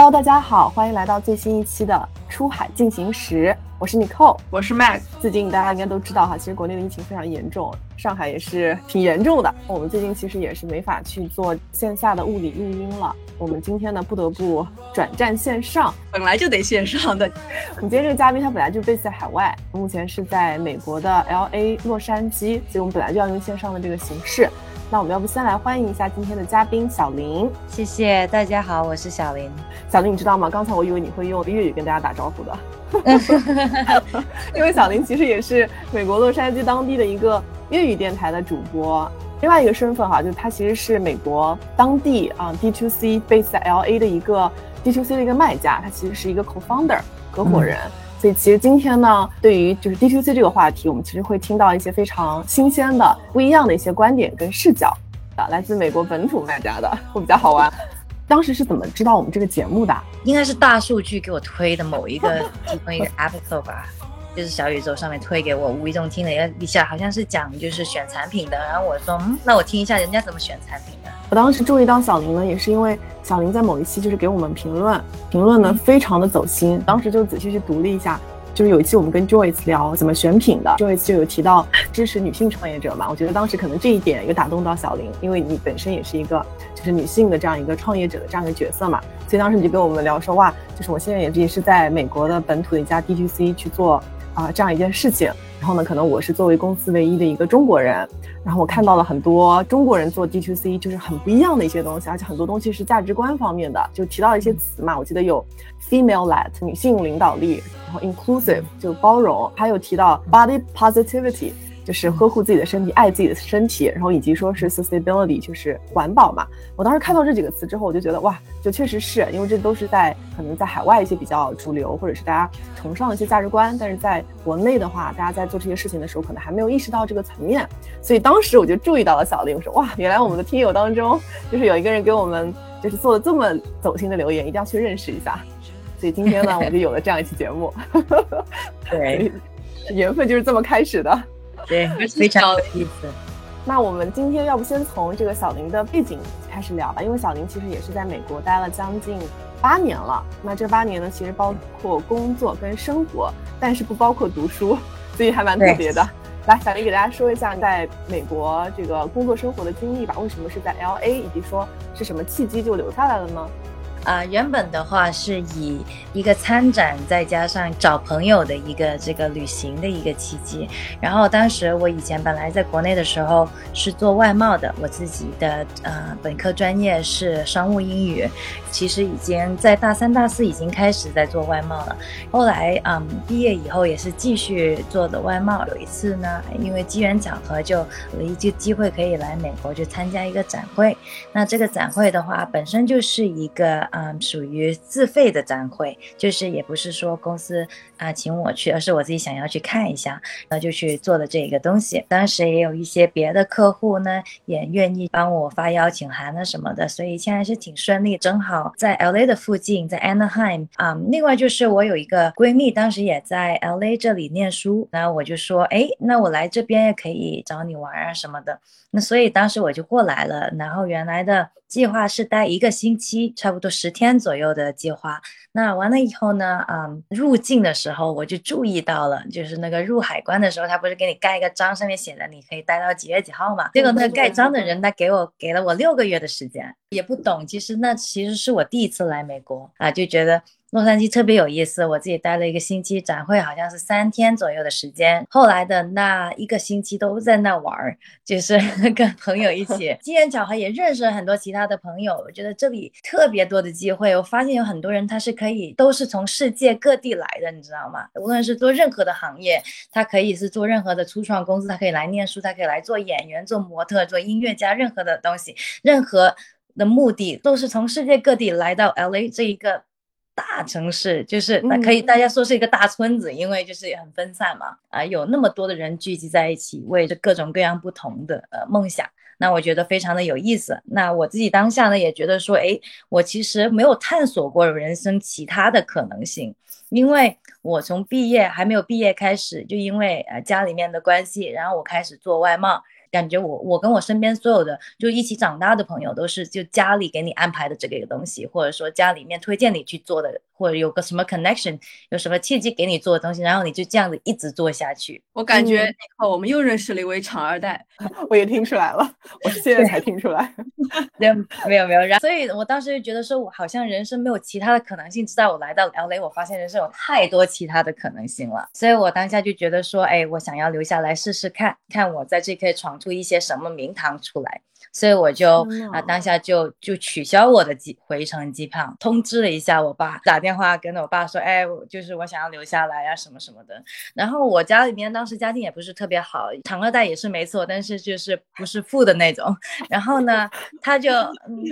Hello，大家好，欢迎来到最新一期的《出海进行时》，我是 Nicole，我是 Max。最近大家应该都知道哈，其实国内的疫情非常严重，上海也是挺严重的。我们最近其实也是没法去做线下的物理录音了，我们今天呢不得不转战线上，本来就得线上的。我们今天这个嘉宾他本来就 base 在海外，目前是在美国的 LA 洛杉矶，所以我们本来就要用线上的这个形式。那我们要不先来欢迎一下今天的嘉宾小林，谢谢大家好，我是小林。小林，你知道吗？刚才我以为你会用粤语跟大家打招呼的，因为小林其实也是美国洛杉矶当地的一个粤语电台的主播。另外一个身份哈，就是他其实是美国当地啊 D2C base 在 LA 的一个 D2C 的一个卖家，他其实是一个 co-founder 合伙人。所以其实今天呢，对于就是 D to C 这个话题，我们其实会听到一些非常新鲜的、不一样的一些观点跟视角啊，来自美国本土卖家的，会比较好玩。当时是怎么知道我们这个节目的？应该是大数据给我推的某一个 其中一个 episode 吧。就是小宇宙上面推给我，无意中听了一下，好像是讲就是选产品的，然后我说，嗯，那我听一下人家怎么选产品的。我当时注意到小林呢，也是因为小林在某一期就是给我们评论，评论呢非常的走心，当时就仔细去读了一下。就是有一期我们跟 Joyce 聊怎么选品的，Joyce 就有提到支持女性创业者嘛，我觉得当时可能这一点有打动到小林，因为你本身也是一个就是女性的这样一个创业者的这样一个角色嘛，所以当时你就跟我们聊说哇，就是我现在也也是在美国的本土的一家 DTC 去做啊这样一件事情。然后呢，可能我是作为公司唯一的一个中国人，然后我看到了很多中国人做 DTC 就是很不一样的一些东西，而且很多东西是价值观方面的，就提到一些词嘛，我记得有 female led 女性领导力，然后 inclusive 就包容，还有提到 body positivity。就是呵护自己的身体，爱自己的身体，然后以及说是 sustainability，就是环保嘛。我当时看到这几个词之后，我就觉得哇，就确实是因为这都是在可能在海外一些比较主流，或者是大家崇尚的一些价值观，但是在国内的话，大家在做这些事情的时候，可能还没有意识到这个层面。所以当时我就注意到了小林，我说哇，原来我们的听友当中，就是有一个人给我们就是做了这么走心的留言，一定要去认识一下。所以今天呢，我们就有了这样一期节目。对，缘分就是这么开始的。对，非常有意思。那我们今天要不先从这个小林的背景开始聊吧，因为小林其实也是在美国待了将近八年了。那这八年呢，其实包括工作跟生活，但是不包括读书，所以还蛮特别的。来，小林给大家说一下在美国这个工作生活的经历吧。为什么是在 L A，以及说是什么契机就留下来了呢？啊，原本的话是以一个参展，再加上找朋友的一个这个旅行的一个契机。然后当时我以前本来在国内的时候是做外贸的，我自己的呃本科专业是商务英语，其实已经在大三、大四已经开始在做外贸了。后来嗯毕业以后也是继续做的外贸。有一次呢，因为机缘巧合，就有一个机会可以来美国去参加一个展会。那这个展会的话，本身就是一个。嗯，属于自费的展会，就是也不是说公司啊请我去，而是我自己想要去看一下，然后就去做的这个东西。当时也有一些别的客户呢，也愿意帮我发邀请函啊什么的，所以现在是挺顺利。正好在 L A 的附近，在 Anaheim 啊。另外就是我有一个闺蜜，当时也在 L A 这里念书，然后我就说，哎，那我来这边也可以找你玩啊什么的。那所以当时我就过来了，然后原来的计划是待一个星期，差不多十天左右的计划。那完了以后呢，嗯，入境的时我就注意到了，就是那个入海关的时候，他不是给你盖一个章，上面写着你可以待到几月几号嘛？结果那个盖章的人他给我给了我六个月的时间，也不懂，其实那其实是我第一次来美国啊，就觉得。洛杉矶特别有意思，我自己待了一个星期，展会好像是三天左右的时间。后来的那一个星期都在那玩儿，就是 跟朋友一起，机缘巧合也认识了很多其他的朋友。我觉得这里特别多的机会，我发现有很多人他是可以都是从世界各地来的，你知道吗？无论是做任何的行业，他可以是做任何的初创公司，他可以来念书，他可以来做演员、做模特、做音乐家，任何的东西，任何的目的都是从世界各地来到 LA 这一个。大城市就是那可以，大家说是一个大村子，因为就是很分散嘛，啊，有那么多的人聚集在一起，为着各种各样不同的呃梦想，那我觉得非常的有意思。那我自己当下呢也觉得说，哎，我其实没有探索过人生其他的可能性，因为我从毕业还没有毕业开始，就因为呃家里面的关系，然后我开始做外贸。感觉我我跟我身边所有的就一起长大的朋友都是就家里给你安排的这个东西，或者说家里面推荐你去做的，或者有个什么 connection，有什么契机给你做的东西，然后你就这样子一直做下去。我感觉我们又认识了一位厂二代，我也听出来了，我现在才听出来。没有没有没有，然后所以我当时就觉得说，我好像人生没有其他的可能性。直到我来到 LA，我发现人生有太多其他的可能性了。所以我当下就觉得说，哎，我想要留下来试试看看，我在这可以闯出一些什么名堂出来。所以我就啊，当下就就取消我的机回程机票，通知了一下我爸，打电话跟我爸说，哎，就是我想要留下来呀，什么什么的。然后我家里面当时家境也不是特别好，长二代也是没错，但是就是不是富的那种。然后呢，他就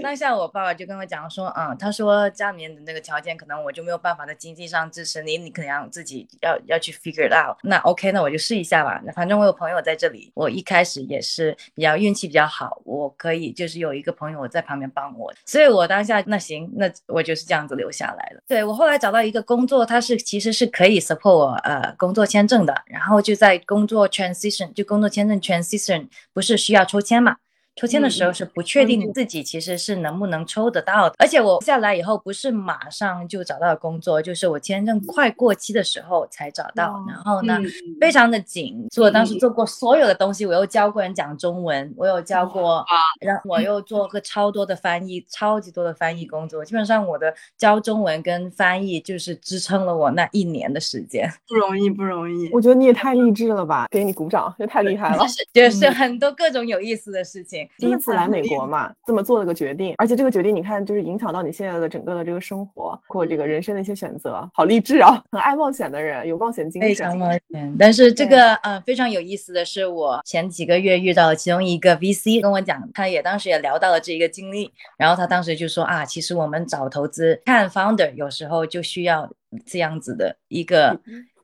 当下我爸爸就跟我讲说，嗯，他说家里面的那个条件可能我就没有办法在经济上支持你，你可能要自己要要去 figure it out。那 OK，那我就试一下吧。那反正我有朋友在这里，我一开始也是比较运气比较好，我。可以，就是有一个朋友我在旁边帮我，所以我当下那行，那我就是这样子留下来了。对我后来找到一个工作，他是其实是可以 support 我呃工作签证的，然后就在工作 transition 就工作签证 transition 不是需要抽签嘛？抽签的时候是不确定自己其实是能不能抽得到的，而且我下来以后不是马上就找到工作，就是我签证快过期的时候才找到。然后呢，非常的紧，所以我当时做过所有的东西，我又教过人讲中文，我有教过，然后我又做过超多的翻译，超级多的翻译工作。基本上我的教中文跟翻译就是支撑了我那一年的时间，不容易，不容易。我觉得你也太励志了吧，给你鼓掌，这太厉害了。就是很多各种有意思的事情。第一次来美国嘛，这么做了个决定，而且这个决定你看，就是影响到你现在的整个的这个生活或这个人生的一些选择，好励志啊！很爱冒险的人，有冒险精神，非常冒险。但是这个呃非常有意思的是，我前几个月遇到了其中一个 VC，跟我讲，他也当时也聊到了这一个经历，然后他当时就说啊，其实我们找投资看 founder 有时候就需要这样子的一个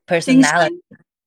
personality。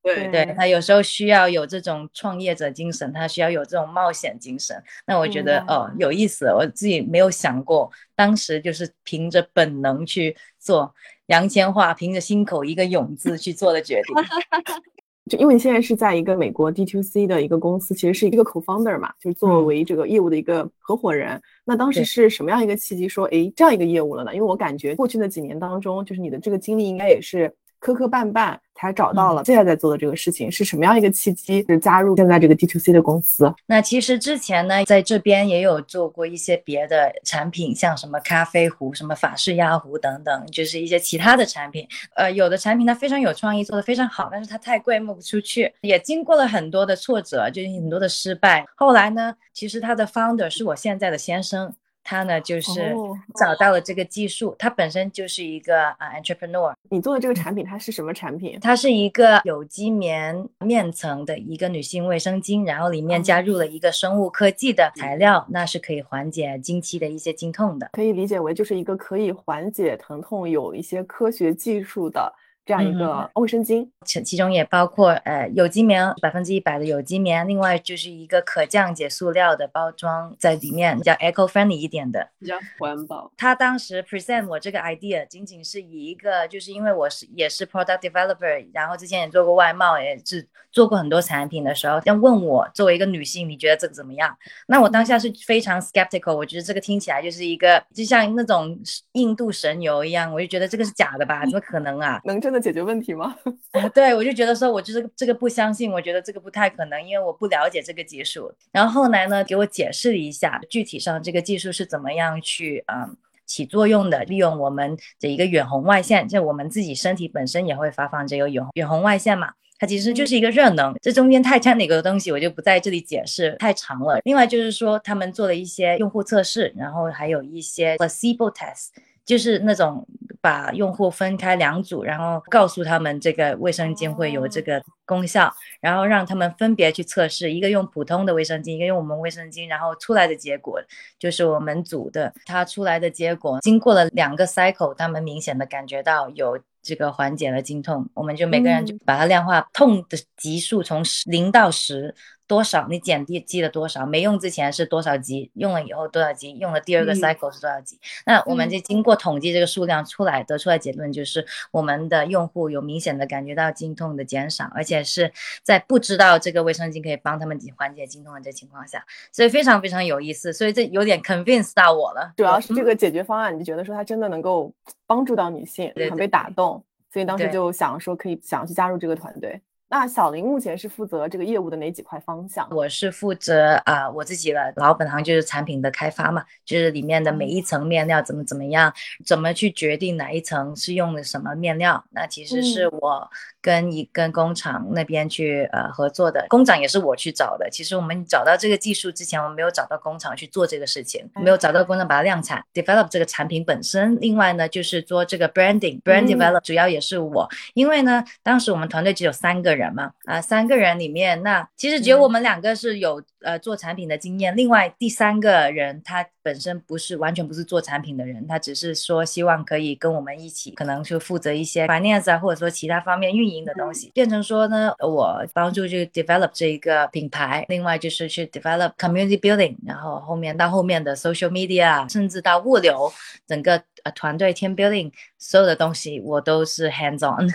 对对，他有时候需要有这种创业者精神，他需要有这种冒险精神。那我觉得哦，有意思，我自己没有想过，当时就是凭着本能去做杨千嬅，凭着心口一个勇字去做的决定。就因为你现在是在一个美国 D to C 的一个公司，其实是一个 co-founder 嘛，就是作为这个业务的一个合伙人。那当时是什么样一个契机说，哎，这样一个业务了呢？因为我感觉过去的几年当中，就是你的这个经历应该也是。磕磕绊绊才找到了现在在做的这个事情是什么样一个契机？是加入现在这个 D to C 的公司。那其实之前呢，在这边也有做过一些别的产品，像什么咖啡壶、什么法式压壶等等，就是一些其他的产品。呃，有的产品它非常有创意，做的非常好，但是它太贵，卖不出去。也经过了很多的挫折，就是很多的失败。后来呢，其实它的 founder 是我现在的先生。他呢，就是找到了这个技术，他本身就是一个啊 entrepreneur。你做的这个产品，它是什么产品？它是一个有机棉面层的一个女性卫生巾，然后里面加入了一个生物科技的材料，那是可以缓解经期的一些经痛的。可以理解为就是一个可以缓解疼痛，有一些科学技术的。这样一个卫生巾，其其中也包括呃有机棉，百分之一百的有机棉，另外就是一个可降解塑料的包装在里面，比较 eco friendly 一点的，比较环保。他当时 present 我这个 idea，仅仅是以一个，就是因为我是也是 product developer，然后之前也做过外贸，也是做过很多产品的时候，要问我作为一个女性，你觉得这个怎么样？那我当下是非常 skeptical，我觉得这个听起来就是一个就像那种印度神油一样，我就觉得这个是假的吧？怎么可能啊？能真的？解决问题吗？对，我就觉得说，我就是这个不相信，我觉得这个不太可能，因为我不了解这个技术。然后后来呢，给我解释了一下，具体上这个技术是怎么样去嗯起作用的，利用我们的一个远红外线，就我们自己身体本身也会发放这个远远红外线嘛，它其实就是一个热能。这中间太掺哪个东西，我就不在这里解释，太长了。另外就是说，他们做了一些用户测试，然后还有一些 placebo test。就是那种把用户分开两组，然后告诉他们这个卫生巾会有这个功效，然后让他们分别去测试，一个用普通的卫生巾，一个用我们卫生巾，然后出来的结果就是我们组的，它出来的结果经过了两个 cycle，他们明显的感觉到有这个缓解了经痛，我们就每个人就把它量化，痛的级数从零到十多少，你减低积了多少，没用之前是多少级，用了以后多少级，用了第二个 cycle 是多少级。那我们就经过统计这个数量出来，得出来结论就是我们的用户有明显的感觉到经痛的减少，而且是在不知道这个卫生巾可以帮他们缓解经痛的这情况下，所以非常非常有意思。所以这有点 convince 到我了。主要是这个解决方案，你就觉得说它真的能够帮助到女性，很被打动。所以当时就想说，可以想要去加入这个团队。那小林目前是负责这个业务的哪几块方向？我是负责啊，我自己的老本行就是产品的开发嘛，就是里面的每一层面料怎么怎么样，怎么去决定哪一层是用的什么面料。那其实是我跟一跟工厂那边去呃合作的，工厂也是我去找的。其实我们找到这个技术之前，我们没有找到工厂去做这个事情，没有找到工厂把它量产，develop 这个产品本身。另外呢，就是做这个 branding，brand develop 主要也是我，因为呢，当时我们团队只有三个人。嘛啊，三个人里面，那其实只有我们两个是有呃做产品的经验，另外第三个人他本身不是完全不是做产品的人，他只是说希望可以跟我们一起，可能就负责一些 finance 啊，或者说其他方面运营的东西，变成说呢，我帮助去 develop 这一个品牌，另外就是去 develop community building，然后后面到后面的 social media，甚至到物流，整个呃团队 team building 所有的东西我都是 hands on。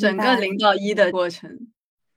整个零到一的过程。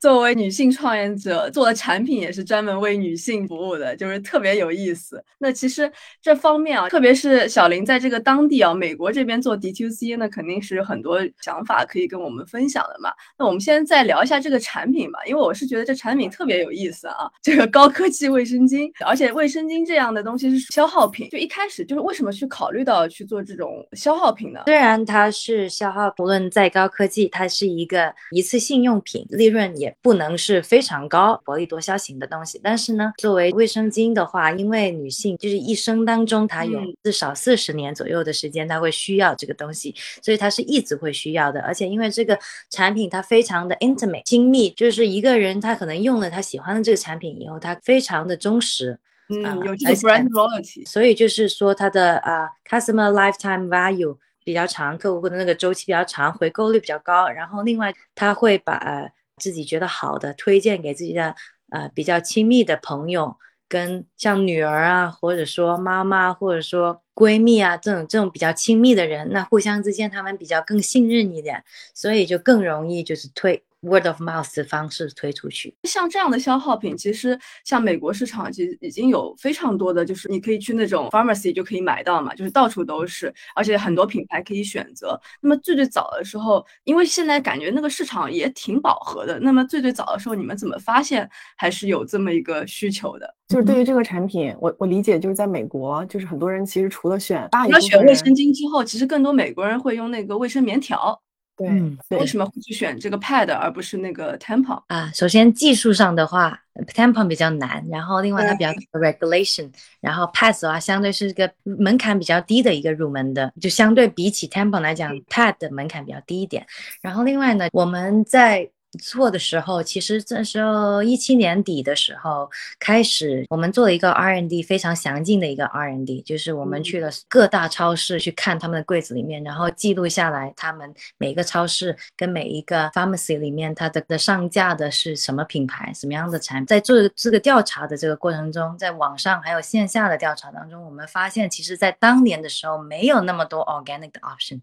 作为女性创业者，做的产品也是专门为女性服务的，就是特别有意思。那其实这方面啊，特别是小林在这个当地啊，美国这边做 DTC 那肯定是很多想法可以跟我们分享的嘛。那我们先再聊一下这个产品吧，因为我是觉得这产品特别有意思啊。这个高科技卫生巾，而且卫生巾这样的东西是消耗品，就一开始就是为什么去考虑到去做这种消耗品呢？虽然它是消耗，不论再高科技，它是一个一次性用品，利润也。不能是非常高薄利多销型的东西，但是呢，作为卫生巾的话，因为女性就是一生当中她有至少四十年左右的时间，她会需要这个东西，所以她是一直会需要的。而且因为这个产品它非常的 intimate 亲密，就是一个人他可能用了他喜欢的这个产品以后，他非常的忠实，嗯，有这个 brand loyalty，所以就是说它的啊 customer lifetime value 比较长，客户的那个周期比较长，回购率比较高。然后另外他会把自己觉得好的，推荐给自己的呃比较亲密的朋友，跟像女儿啊，或者说妈妈，或者说闺蜜啊，这种这种比较亲密的人，那互相之间他们比较更信任一点，所以就更容易就是推。Word of mouth 的方式推出去，像这样的消耗品，其实像美国市场其实已经有非常多的，就是你可以去那种 pharmacy 就可以买到嘛，就是到处都是，而且很多品牌可以选择。那么最最早的时候，因为现在感觉那个市场也挺饱和的，那么最最早的时候，你们怎么发现还是有这么一个需求的？就是对于这个产品，我我理解就是在美国，就是很多人其实除了选，除了选卫生巾之后，其实更多美国人会用那个卫生棉条。对，为什么会去选这个 pad 而不是那个 tampon 啊？首先技术上的话，tampon 比较难，然后另外它比较 regulation，然后 pad 的话相对是个门槛比较低的一个入门的，就相对比起 tampon 来讲，pad 的门槛比较低一点。然后另外呢，我们在做的时候，其实这时候一七年底的时候开始，我们做了一个 R&D 非常详尽的一个 R&D，就是我们去了各大超市去看他们的柜子里面，然后记录下来他们每个超市跟每一个 pharmacy 里面它的的上架的是什么品牌、什么样的产品。在做这个调查的这个过程中，在网上还有线下的调查当中，我们发现其实在当年的时候没有那么多 organic 的 option。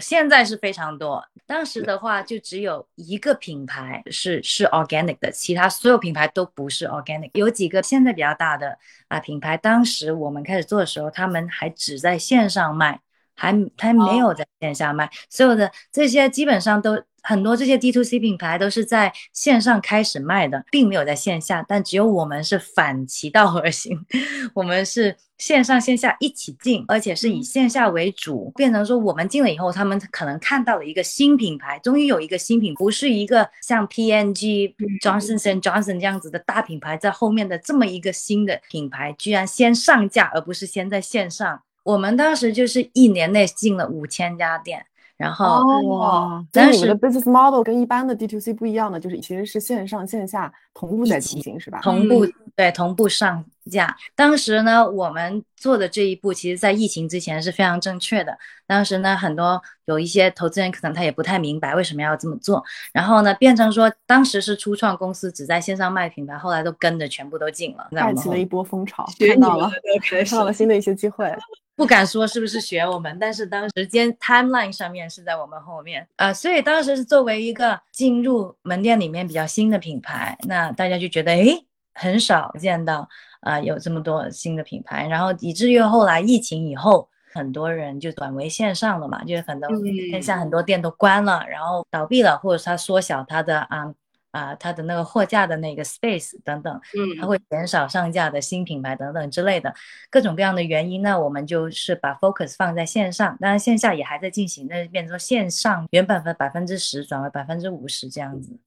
现在是非常多，当时的话就只有一个品牌是是 organic 的，其他所有品牌都不是 organic。有几个现在比较大的啊品牌，当时我们开始做的时候，他们还只在线上卖，还还没有在线下卖，所有的这些基本上都。很多这些 D to C 品牌都是在线上开始卖的，并没有在线下。但只有我们是反其道而行，我们是线上线下一起进，而且是以线下为主，变成说我们进了以后，他们可能看到了一个新品牌，终于有一个新品，不是一个像 P N G Johnson Johnson 这样子的大品牌在后面的这么一个新的品牌，居然先上架，而不是先在线上。我们当时就是一年内进了五千家店。然后哇，但是你们的 business model 跟一般的 D to C 不一样的，就是其实是线上线下同步在进行，是吧？同步对，同步上架。当时呢，我们做的这一步，其实在疫情之前是非常正确的。当时呢，很多有一些投资人可能他也不太明白为什么要这么做，然后呢，变成说当时是初创公司只在线上卖品牌，后来都跟着全部都进了，带起了一波风潮，看到了，看到了新的一些机会。不敢说是不是学我们，但是当时间 timeline 上面是在我们后面啊，所以当时是作为一个进入门店里面比较新的品牌，那大家就觉得诶很少见到啊有这么多新的品牌，然后以至于后来疫情以后，很多人就转为线上了嘛，就是很多线下很多店都关了，然后倒闭了，或者他缩小他的啊。啊，它的那个货架的那个 space 等等，嗯，它会减少上架的新品牌等等之类的各种各样的原因呢，我们就是把 focus 放在线上，当然线下也还在进行，但是变成线上原本的百分之十转为百分之五十这样子。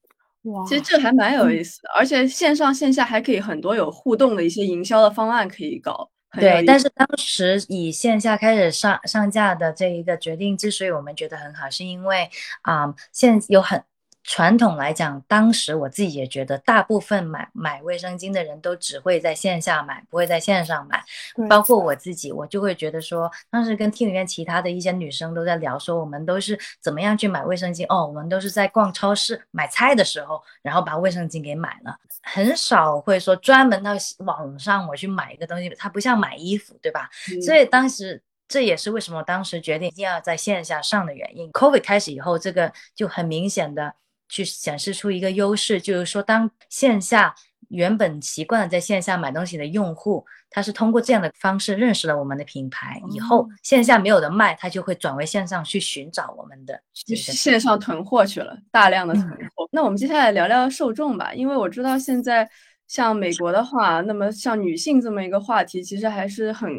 哇，其实这还蛮有意思的，而且线上线下还可以很多有互动的一些营销的方案可以搞。对，但是当时以线下开始上上架的这一个决定，之所以我们觉得很好，是因为啊，现有很。传统来讲，当时我自己也觉得，大部分买买卫生巾的人都只会在线下买，不会在线上买。包括我自己，我就会觉得说，当时跟 team 里面其他的一些女生都在聊，说我们都是怎么样去买卫生巾哦，我们都是在逛超市买菜的时候，然后把卫生巾给买了，很少会说专门到网上我去买一个东西，它不像买衣服，对吧？所以当时这也是为什么当时决定一定要在线下上的原因。Covid 开始以后，这个就很明显的。去显示出一个优势，就是说，当线下原本习惯了在线下买东西的用户，他是通过这样的方式认识了我们的品牌，以后线下没有的卖，他就会转为线上去寻找我们的，线上囤货去了，大量的囤货。那我们接下来聊聊受众吧，因为我知道现在像美国的话，那么像女性这么一个话题，其实还是很。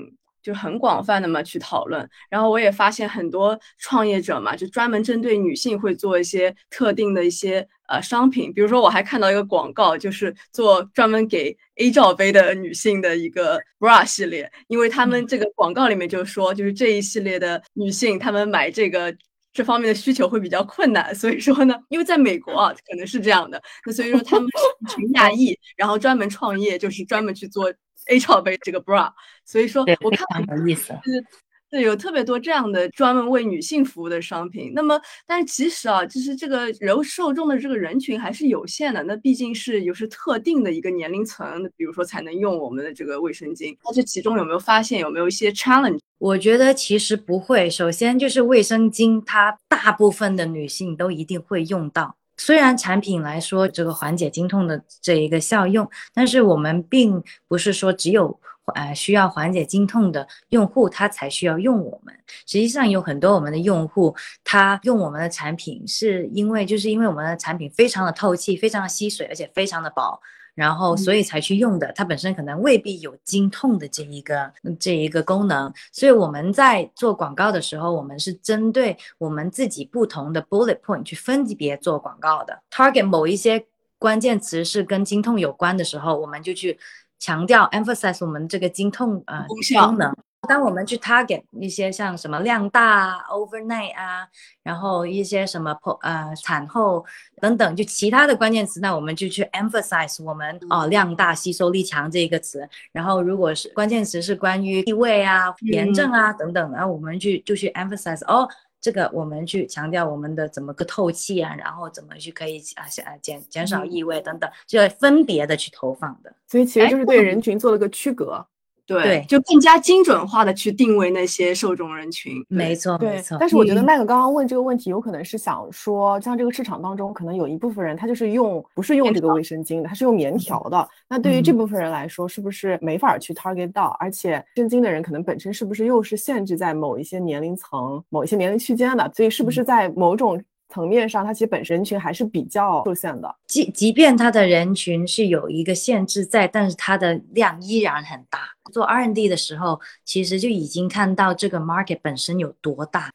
就很广泛的嘛去讨论，然后我也发现很多创业者嘛，就专门针对女性会做一些特定的一些呃商品，比如说我还看到一个广告，就是做专门给 A 罩杯的女性的一个 bra 系列，因为他们这个广告里面就说，就是这一系列的女性，她们买这个这方面的需求会比较困难，所以说呢，因为在美国啊可能是这样的，那所以说他们是 群亚裔，然后专门创业，就是专门去做。A 罩杯这个 bra，所以说我看有意思，就是对有特别多这样的专门为女性服务的商品。那么，但是其实啊，就是这个人受众的这个人群还是有限的。那毕竟是有是特定的一个年龄层，比如说才能用我们的这个卫生巾。那这其中有没有发现有没有一些 challenge？我觉得其实不会。首先就是卫生巾，它大部分的女性都一定会用到。虽然产品来说这个缓解经痛的这一个效用，但是我们并不是说只有呃需要缓解经痛的用户他才需要用我们。实际上有很多我们的用户他用我们的产品是因为就是因为我们的产品非常的透气，非常的吸水，而且非常的薄。然后，所以才去用的，它本身可能未必有经痛的这一个这一个功能。所以我们在做广告的时候，我们是针对我们自己不同的 bullet point 去分级别做广告的。target 某一些关键词是跟经痛有关的时候，我们就去强调 emphasize 我们这个经痛呃功能。当我们去 target 一些像什么量大啊、overnight 啊，然后一些什么破呃产后等等，就其他的关键词，那我们就去 emphasize 我们哦量大、吸收力强这一个词。然后如果是关键词是关于异味啊、炎症啊等等，然后我们去就去 emphasize 哦，这个我们去强调我们的怎么个透气啊，然后怎么去可以啊啊减减少异味等等，就要分别的去投放的。所以其实就是对人群做了个区隔。对，就更加精准化的去定位那些受众人群。没错，没错。但是我觉得麦克刚刚问这个问题，有可能是想说，像这个市场当中，可能有一部分人他就是用不是用这个卫生巾的，他是用棉条的。那对于这部分人来说，是不是没法去 target 到？而且卫生巾的人可能本身是不是又是限制在某一些年龄层、某一些年龄区间的？所以是不是在某种？层面上，它其实本身人群还是比较受限的。即即便它的人群是有一个限制在，但是它的量依然很大。做 R&D 的时候，其实就已经看到这个 market 本身有多大。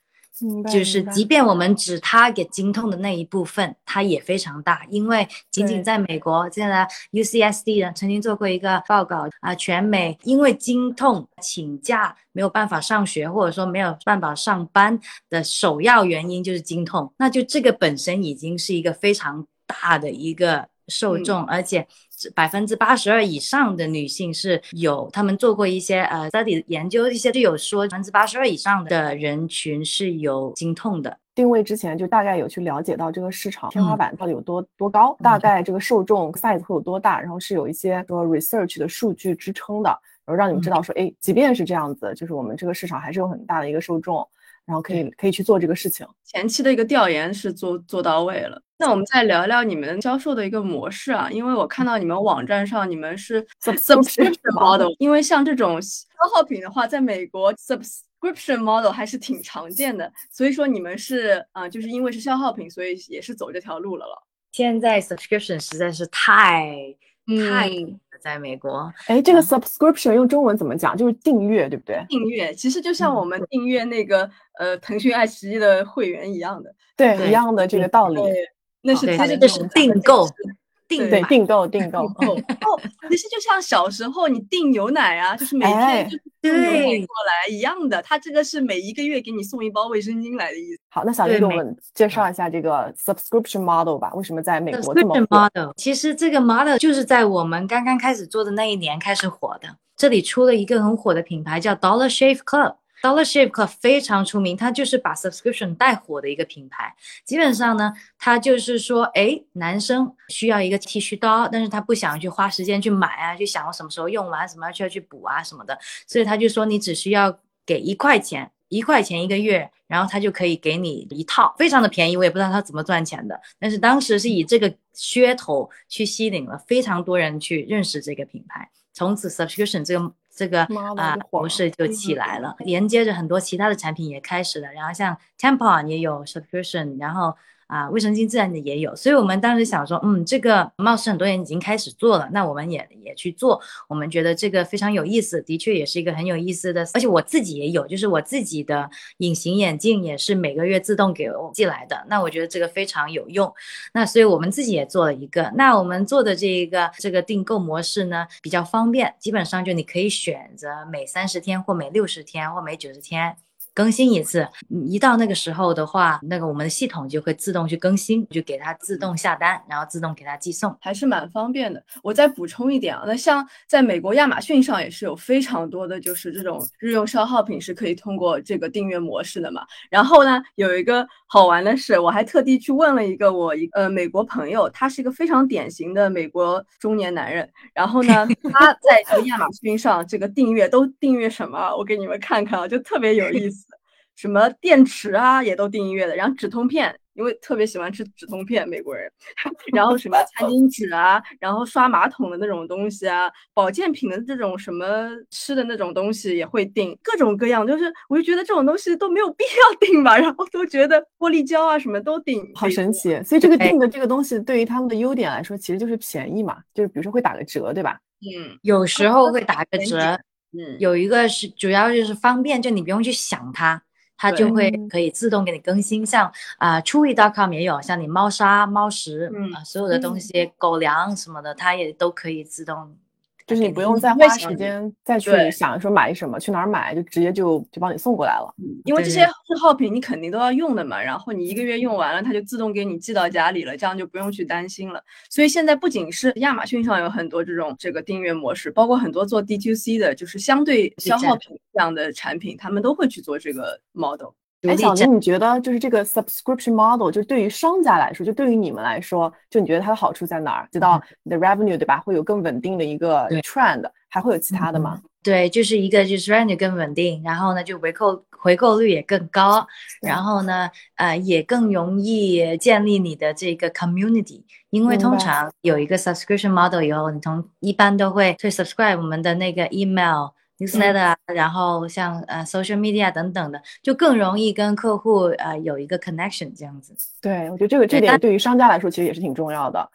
就是即便我们只 target 经痛的那一部分，它也非常大，因为仅仅在美国，现在 UCSD 呢曾经做过一个报告啊，全美因为经痛请假没有办法上学，或者说没有办法上班的首要原因就是经痛，那就这个本身已经是一个非常大的一个受众，而且。百分之八十二以上的女性是有，他们做过一些呃 study 研究，一些就有说百分之八十二以上的人群是有经痛的。定位之前就大概有去了解到这个市场天花板到底有多多高，大概这个受众 size 会有多大，然后是有一些说 research 的数据支撑的，然后让你们知道说，哎，即便是这样子，就是我们这个市场还是有很大的一个受众。然后可以可以去做这个事情，前期的一个调研是做做到位了。那我们再聊聊你们销售的一个模式啊，因为我看到你们网站上你们是 subscription model，因为像这种消耗品的话，在美国 subscription model 还是挺常见的，所以说你们是啊，就是因为是消耗品，所以也是走这条路了了。现在 subscription 实在是太太。在美国，哎，这个 subscription 用中文怎么讲？就是订阅，对不对？订阅其实就像我们订阅那个呃腾讯、爱奇艺的会员一样的，对，一样的这个道理。那是它这个是订购。订对订购订购哦，其实就像小时候你订牛奶啊，就是每天就送牛奶过来一样的。它这个是每一个月给你送一包卫生巾来的意思。好，那小丽给我们介绍一下这个 subscription model 吧。为什么在美国这么火？model 其实这个 model 就是在我们刚刚开始做的那一年开始火的。这里出了一个很火的品牌叫 Dollar Shave Club。Dollar Shave Club 非常出名，它就是把 subscription 带火的一个品牌。基本上呢，它就是说，哎，男生需要一个剃须刀，但是他不想去花时间去买啊，去想我什么时候用完，什么需要去补啊什么的，所以他就说，你只需要给一块钱，一块钱一个月，然后他就可以给你一套，非常的便宜。我也不知道他怎么赚钱的，但是当时是以这个噱头去吸引了非常多人去认识这个品牌，从此 subscription 这个。这个啊模式就起来了，连接着很多其他的产品也开始了，然后像 Tampon 也有 subscription，然后。啊，卫生巾自然的也有，所以我们当时想说，嗯，这个貌似很多人已经开始做了，那我们也也去做。我们觉得这个非常有意思，的确也是一个很有意思的，而且我自己也有，就是我自己的隐形眼镜也是每个月自动给我寄来的。那我觉得这个非常有用，那所以我们自己也做了一个。那我们做的这一个这个订购模式呢，比较方便，基本上就你可以选择每三十天或每六十天或每九十天。更新一次，一到那个时候的话，那个我们的系统就会自动去更新，就给它自动下单，然后自动给它寄送，还是蛮方便的。我再补充一点啊，那像在美国亚马逊上也是有非常多的就是这种日用消耗品是可以通过这个订阅模式的嘛。然后呢，有一个好玩的是，我还特地去问了一个我一呃美国朋友，他是一个非常典型的美国中年男人。然后呢，他在这个亚马逊上这个订阅都订阅什么？我给你们看看啊，就特别有意思。什么电池啊，也都订音乐的。然后止痛片，因为特别喜欢吃止痛片，美国人。然后什么餐巾纸啊，然后刷马桶的那种东西啊，保健品的这种什么吃的那种东西也会订，各种各样。就是我就觉得这种东西都没有必要订吧，然后都觉得玻璃胶啊什么都订，好神奇。所以这个订的这个东西对于他们的优点来说，其实就是便宜嘛，就是比如说会打个折，对吧？嗯，有时候会打个折。嗯，有一个是主要就是方便，就你不用去想它。它就会可以自动给你更新，像啊，Chewy.com 也有，像你猫砂、猫食啊，所有的东西、狗粮什么的，它也都可以自动。就是你不用再花时间再去想说买什么，去哪儿买，就直接就就帮你送过来了。因为这些消耗品你肯定都要用的嘛，然后你一个月用完了，它就自动给你寄到家里了，这样就不用去担心了。所以现在不仅是亚马逊上有很多这种这个订阅模式，包括很多做 D to C 的，就是相对消耗品这样的产品，他们都会去做这个 model。哎，小林，你觉得就是这个 subscription model，就对于商家来说，就对于你们来说，就你觉得它的好处在哪儿？知道你的 revenue 对吧？会有更稳定的一个 trend，还会有其他的吗？对，就是一个就是 revenue 更稳定，然后呢就回购回购率也更高，然后呢呃也更容易建立你的这个 community，因为通常有一个 subscription model 以后，你从一般都会去 subscribe 我们的那个 email。Newsletter 啊，然后像呃 social media 等等的，就更容易跟客户呃有一个 connection 这样子。对，我觉得这个这点对于商家来说其实也是挺重要的。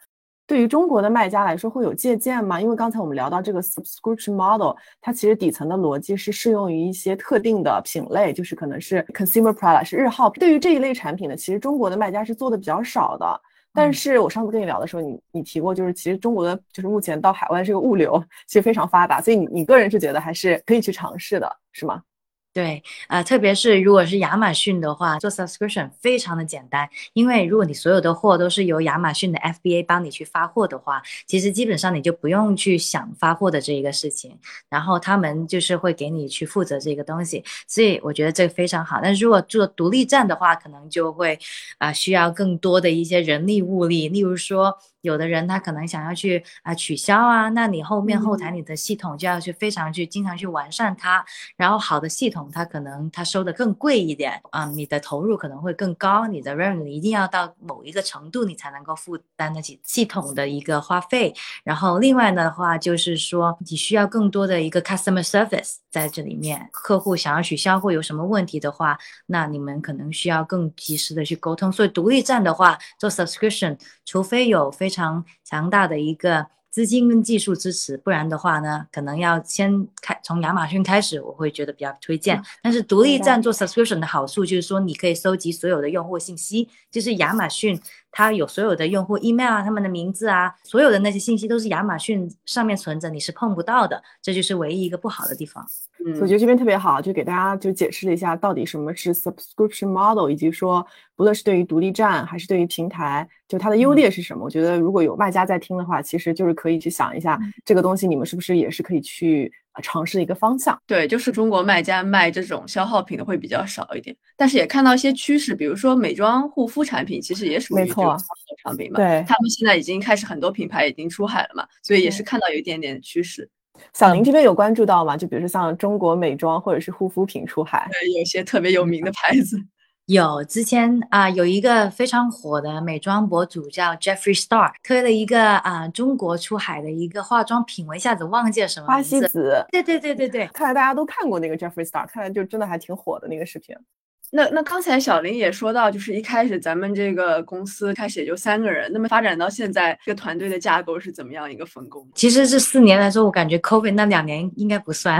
对于中国的卖家来说会有借鉴吗？因为刚才我们聊到这个 subscription model，它其实底层的逻辑是适用于一些特定的品类，就是可能是 consumer product 是日耗。对于这一类产品呢，其实中国的卖家是做的比较少的。但是我上次跟你聊的时候，你你提过，就是其实中国的就是目前到海外这个物流其实非常发达，所以你你个人是觉得还是可以去尝试的，是吗？对，啊，特别是如果是亚马逊的话，做 subscription 非常的简单，因为如果你所有的货都是由亚马逊的 FBA 帮你去发货的话，其实基本上你就不用去想发货的这一个事情，然后他们就是会给你去负责这个东西，所以我觉得这个非常好。但如果做独立站的话，可能就会啊需要更多的一些人力物力，例如说。有的人他可能想要去啊取消啊，那你后面后台你的系统就要去非常去经常去完善它，然后好的系统它可能它收的更贵一点啊，你的投入可能会更高，你的 revenue 一定要到某一个程度你才能够负担得起系统的一个花费。然后另外的话就是说你需要更多的一个 customer service 在这里面，客户想要取消或有什么问题的话，那你们可能需要更及时的去沟通。所以独立站的话做 subscription，除非有非非常强大的一个资金跟技术支持，不然的话呢，可能要先开从亚马逊开始，我会觉得比较推荐。但是独立站做 subscription 的好处就是说，你可以收集所有的用户信息，就是亚马逊它有所有的用户 email 啊，他们的名字啊，所有的那些信息都是亚马逊上面存着，你是碰不到的，这就是唯一一个不好的地方。嗯，我觉得这边特别好，就给大家就解释了一下到底什么是 subscription model，以及说不论是对于独立站还是对于平台，就它的优劣是什么。我觉得如果有卖家在听的话，其实就是可以去想一下这个东西，你们是不是也是可以去尝试的一个方向。对，就是中国卖家卖这种消耗品的会比较少一点，但是也看到一些趋势，比如说美妆护肤产品，其实也属于这种消耗产品嘛。对，他们现在已经开始很多品牌已经出海了嘛，所以也是看到有一点点趋势。小林这边有关注到吗？就比如说像中国美妆或者是护肤品出海，对，有些特别有名的牌子。有之前啊，有一个非常火的美妆博主叫 Jeffrey Star，推了一个啊中国出海的一个化妆品，我一下子忘记了什么花西子。对对对对对，看来大家都看过那个 Jeffrey Star，看来就真的还挺火的那个视频。那那刚才小林也说到，就是一开始咱们这个公司开始也就三个人，那么发展到现在，这个团队的架构是怎么样一个分工？其实这四年来说，我感觉 COVID 那两年应该不算，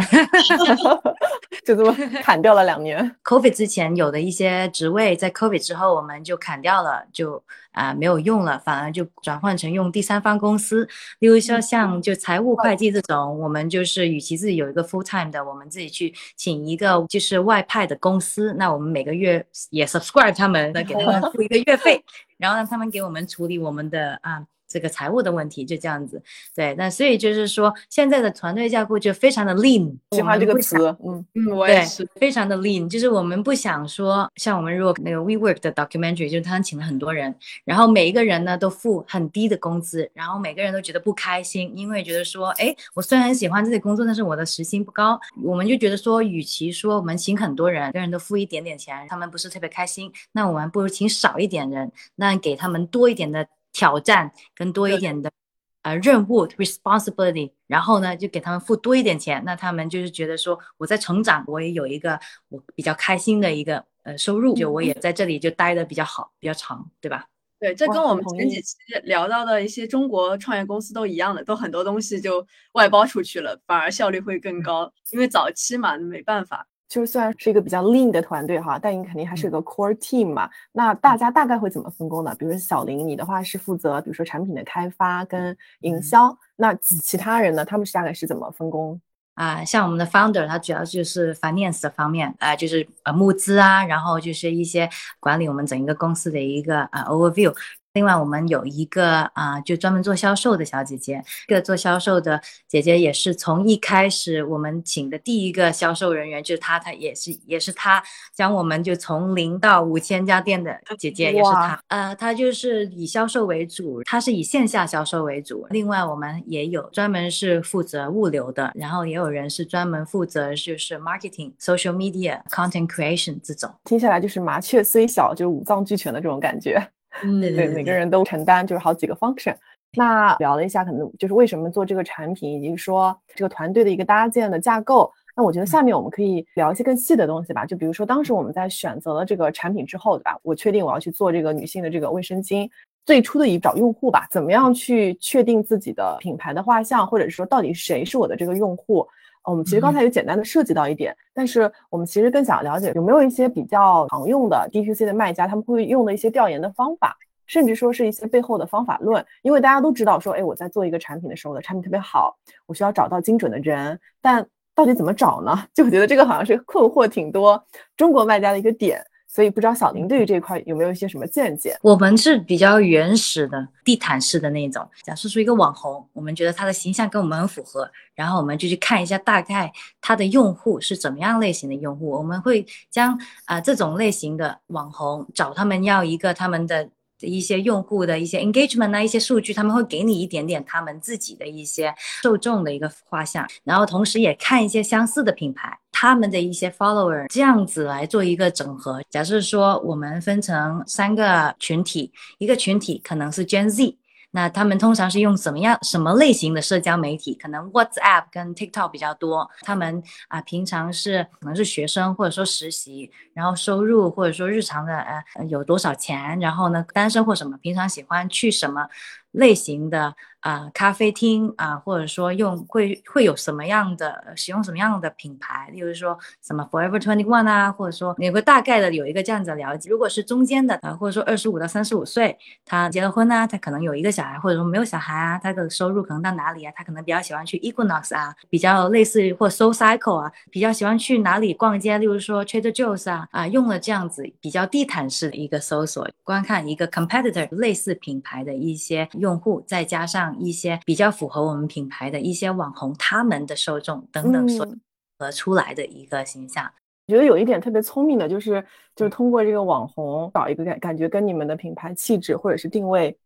就这么砍掉了两年。COVID 之前有的一些职位，在 COVID 之后我们就砍掉了，就。啊，没有用了，反而就转换成用第三方公司，例如说像就财务会计这种，我们就是与其自己有一个 full time 的，我们自己去请一个就是外派的公司，那我们每个月也 subscribe 他们，那给他们付一个月费，然后让他们给我们处理我们的啊。这个财务的问题就这样子，对，那所以就是说，现在的团队架构就非常的 lean，喜欢这个词，嗯嗯，我也是，非常的 lean，就是我们不想说，像我们如果那个 WeWork 的 documentary，就是他请了很多人，然后每一个人呢都付很低的工资，然后每个人都觉得不开心，因为觉得说，哎，我虽然很喜欢这些工作，但是我的时薪不高，我们就觉得说，与其说我们请很多人，每个人都付一点点钱，他们不是特别开心，那我们不如请少一点人，那给他们多一点的。挑战更多一点的呃任务 responsibility，然后呢就给他们付多一点钱，那他们就是觉得说我在成长，我也有一个我比较开心的一个呃收入，就我也在这里就待的比较好，比较长，对吧？对，这跟我们前几期聊到的一些中国创业公司都一样的，都很多东西就外包出去了，反而效率会更高，因为早期嘛没办法。就虽然是一个比较 lean 的团队哈，但你肯定还是个 core team 嘛。那大家大概会怎么分工呢？比如说小林，你的话是负责，比如说产品的开发跟营销。那其他人呢？他们是大概是怎么分工？啊，像我们的 founder，他主要就是 finance 的方面，啊，就是呃募资啊，然后就是一些管理我们整一个公司的一个啊 overview。另外，我们有一个啊，就专门做销售的小姐姐。这个做销售的姐姐也是从一开始我们请的第一个销售人员，就是她，她也是也是她将我们就从零到五千家店的姐姐也是她。呃，她就是以销售为主，她是以线下销售为主。另外，我们也有专门是负责物流的，然后也有人是专门负责就是 marketing、social media、content creation 这种。听下来就是麻雀虽小，就五脏俱全的这种感觉。嗯，对，每个人都承担就是好几个 function。那聊了一下，可能就是为什么做这个产品，以及说这个团队的一个搭建的架构。那我觉得下面我们可以聊一些更细的东西吧。就比如说当时我们在选择了这个产品之后，对吧？我确定我要去做这个女性的这个卫生巾。最初的一找用户吧，怎么样去确定自己的品牌的画像，或者是说到底谁是我的这个用户？我们其实刚才有简单的涉及到一点，但是我们其实更想了解有没有一些比较常用的 DTC 的卖家，他们会用的一些调研的方法，甚至说是一些背后的方法论。因为大家都知道说，哎，我在做一个产品的时候，我的产品特别好，我需要找到精准的人，但到底怎么找呢？就我觉得这个好像是困惑挺多中国卖家的一个点。所以不知道小林对于这一块有没有一些什么见解？我们是比较原始的地毯式的那种，假设出一个网红，我们觉得他的形象跟我们很符合，然后我们就去看一下大概他的用户是怎么样类型的用户，我们会将啊这种类型的网红找他们要一个他们的。一些用户的一些 engagement 啊，一些数据，他们会给你一点点他们自己的一些受众的一个画像，然后同时也看一些相似的品牌，他们的一些 follower，这样子来做一个整合。假设说我们分成三个群体，一个群体可能是 Gen Z。那他们通常是用什么样、什么类型的社交媒体？可能 WhatsApp 跟 TikTok 比较多。他们啊，平常是可能是学生，或者说实习，然后收入或者说日常的呃有多少钱？然后呢，单身或什么，平常喜欢去什么？类型的啊咖啡厅啊，或者说用会会有什么样的使用什么样的品牌，例如说什么 Forever Twenty One 啊，或者说你会大概的有一个这样子的了解。如果是中间的啊，或者说二十五到三十五岁，他结了婚啊，他可能有一个小孩，或者说没有小孩啊，他的收入可能到哪里啊？他可能比较喜欢去 Equinox 啊，比较类似于或 So Cycle 啊，比较喜欢去哪里逛街？例如说 Trader Joe's 啊啊，用了这样子比较地毯式的一个搜索，观看一个 competitor 类似品牌的一些。用户再加上一些比较符合我们品牌的一些网红，他们的受众等等所合出来的一个形象，我觉得有一点特别聪明的，就是就是通过这个网红找一个感感觉跟你们的品牌气质或者是定位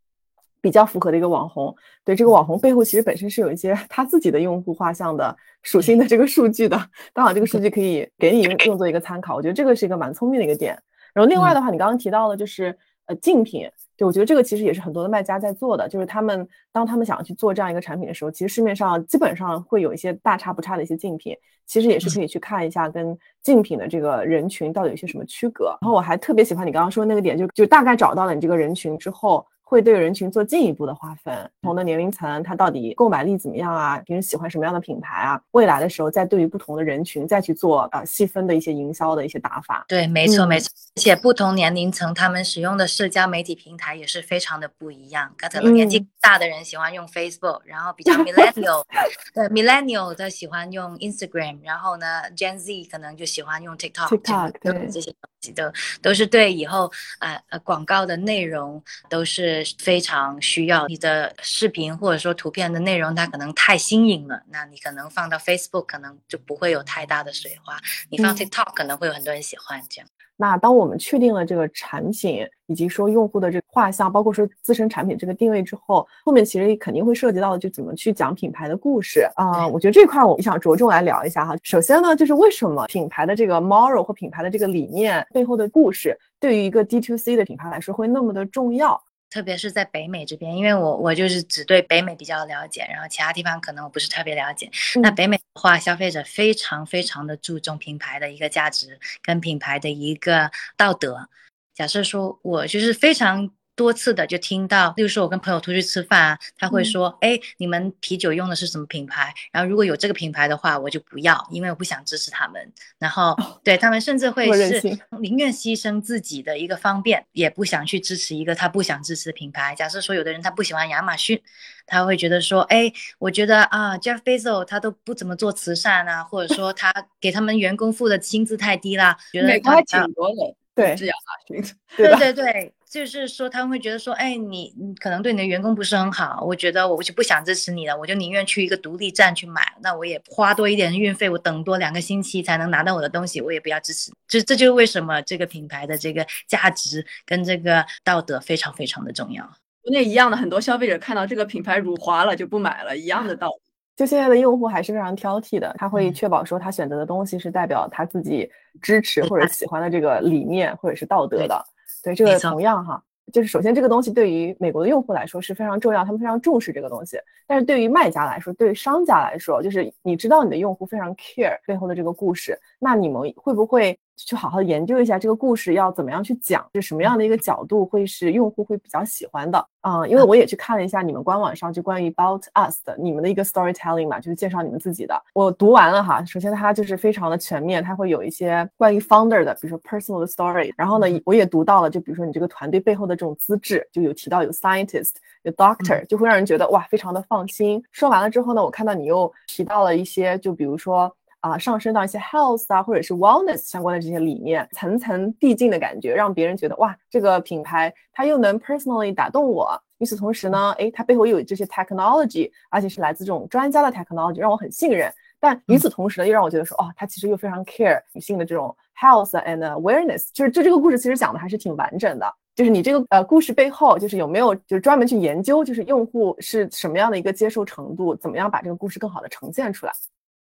比较符合的一个网红。对这个网红背后其实本身是有一些他自己的用户画像的属性的这个数据的，刚好这个数 据可以给你用用作一个参考。我觉得这个是一个蛮聪明的一个点。然后另外的话，你刚刚提到的就是呃竞品。对，我觉得这个其实也是很多的卖家在做的，就是他们当他们想要去做这样一个产品的时候，其实市面上基本上会有一些大差不差的一些竞品，其实也是可以去看一下跟竞品的这个人群到底有些什么区隔。然后我还特别喜欢你刚刚说的那个点，就就大概找到了你这个人群之后。会对人群做进一步的划分，不同的年龄层，他到底购买力怎么样啊？平时喜欢什么样的品牌啊？未来的时候，再对于不同的人群再去做呃细分的一些营销的一些打法。对，没错没错。而且不同年龄层，他们使用的社交媒体平台也是非常的不一样。可能年纪大的人喜欢用 Facebook，然后比较 Millennial，对 Millennial 他喜欢用 Instagram，然后呢 Gen Z 可能就喜欢用 TikTok，对这些东西都都是对以后啊呃广告的内容都是。非常需要你的视频或者说图片的内容，它可能太新颖了，那你可能放到 Facebook 可能就不会有太大的水花，你放 TikTok 可能会有很多人喜欢这样。那当我们确定了这个产品以及说用户的这个画像，包括说自身产品这个定位之后，后面其实肯定会涉及到的就怎么去讲品牌的故事啊。我觉得这块我想着重来聊一下哈。首先呢，就是为什么品牌的这个 moral 或品牌的这个理念背后的故事，对于一个 D to C 的品牌来说会那么的重要。特别是在北美这边，因为我我就是只对北美比较了解，然后其他地方可能我不是特别了解。那北美的话，消费者非常非常的注重品牌的一个价值跟品牌的一个道德。假设说我就是非常。多次的就听到，例如说我跟朋友出去吃饭啊，他会说，哎，你们啤酒用的是什么品牌？然后如果有这个品牌的话，我就不要，因为我不想支持他们。然后对他们甚至会是宁愿牺牲自己的一个方便，也不想去支持一个他不想支持的品牌。假设说有的人他不喜欢亚马逊，他会觉得说，哎，我觉得啊，Jeff Bezos 他都不怎么做慈善啊，或者说他给他们员工付的薪资太低啦，觉得他挺多的，对，是亚马逊，对对对。就是说，他们会觉得说，哎，你你可能对你的员工不是很好，我觉得我就不想支持你了，我就宁愿去一个独立站去买，那我也花多一点运费，我等多两个星期才能拿到我的东西，我也不要支持。这这就是为什么这个品牌的这个价值跟这个道德非常非常的重要。国内一样的，很多消费者看到这个品牌辱华了就不买了，一样的道理。就现在的用户还是非常挑剔的，他会确保说他选择的东西是代表他自己支持或者喜欢的这个理念或者是道德的。对这个同样哈。就是首先这个东西对于美国的用户来说是非常重要，他们非常重视这个东西。但是对于卖家来说，对于商家来说，就是你知道你的用户非常 care 背后的这个故事，那你们会不会去好好研究一下这个故事要怎么样去讲，是什么样的一个角度会是用户会比较喜欢的啊？因为我也去看了一下你们官网上就关于 About Us 的你们的一个 storytelling 嘛，就是介绍你们自己的。我读完了哈，首先它就是非常的全面，它会有一些关于 founder 的，比如说 personal 的 story。然后呢，我也读到了，就比如说你这个团队背后的这种资质，就有提到有 scientist，有 doctor，就会让人觉得哇，非常的放心。说完了之后呢，我看到你又提到了一些，就比如说。啊，上升到一些 health 啊，或者是 wellness 相关的这些理念，层层递进的感觉，让别人觉得哇，这个品牌它又能 personally 打动我。与此同时呢，诶，它背后又有这些 technology，而且是来自这种专家的 technology，让我很信任。但与此同时呢，又让我觉得说，哦，它其实又非常 care 女性的这种 health and awareness。就是就这个故事其实讲的还是挺完整的。就是你这个呃故事背后，就是有没有就是专门去研究，就是用户是什么样的一个接受程度，怎么样把这个故事更好的呈现出来。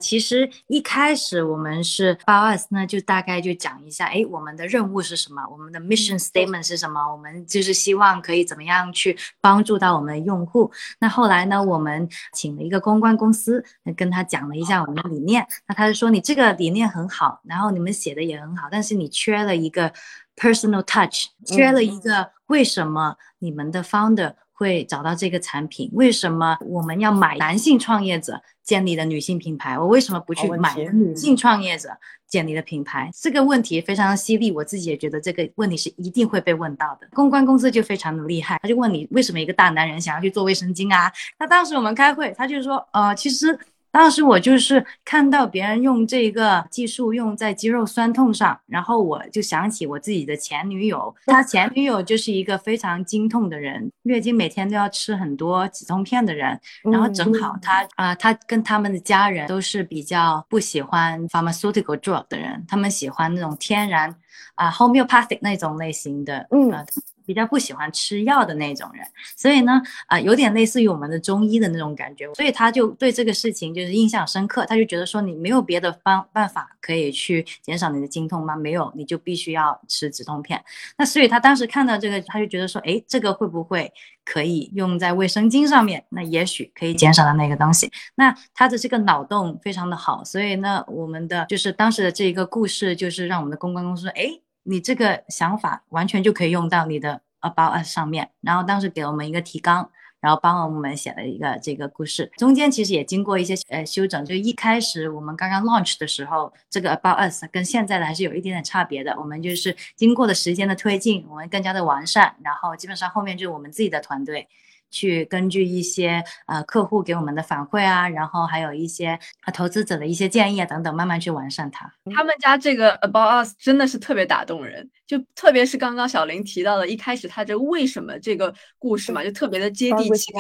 其实一开始我们是 About Us 呢，就大概就讲一下，哎，我们的任务是什么？我们的 mission statement 是什么？我们就是希望可以怎么样去帮助到我们的用户。那后来呢，我们请了一个公关公司，跟他讲了一下我们的理念。那他就说，你这个理念很好，然后你们写的也很好，但是你缺了一个 personal touch，缺了一个为什么你们的 founder 会找到这个产品？为什么我们要买男性创业者？建立的女性品牌，我为什么不去买女性创业者建立的品牌？这个问题非常犀利，我自己也觉得这个问题是一定会被问到的。公关公司就非常的厉害，他就问你为什么一个大男人想要去做卫生巾啊？那当时我们开会，他就说，呃，其实。当时我就是看到别人用这个技术用在肌肉酸痛上，然后我就想起我自己的前女友，他前女友就是一个非常经痛的人，月经每天都要吃很多止痛片的人，然后正好他啊，他跟他们的家人都是比较不喜欢 pharmaceutical drug 的人，他们喜欢那种天然啊 homeopathic 那种类型的，嗯。比较不喜欢吃药的那种人，所以呢，啊，有点类似于我们的中医的那种感觉，所以他就对这个事情就是印象深刻，他就觉得说你没有别的方办法可以去减少你的经痛吗？没有，你就必须要吃止痛片。那所以他当时看到这个，他就觉得说，哎，这个会不会可以用在卫生巾上面？那也许可以减少的那个东西。那他的这个脑洞非常的好，所以呢，我们的就是当时的这一个故事，就是让我们的公关公司，哎。你这个想法完全就可以用到你的 About Us 上面，然后当时给我们一个提纲，然后帮我们写了一个这个故事，中间其实也经过一些呃修整，就一开始我们刚刚 launch 的时候，这个 About Us 跟现在的还是有一点点差别的，我们就是经过了时间的推进，我们更加的完善，然后基本上后面就是我们自己的团队。去根据一些呃客户给我们的反馈啊，然后还有一些投资者的一些建议啊等等，慢慢去完善它。他们家这个 About Us 真的是特别打动人，就特别是刚刚小林提到的，一开始他这为什么这个故事嘛，就特别的接地气，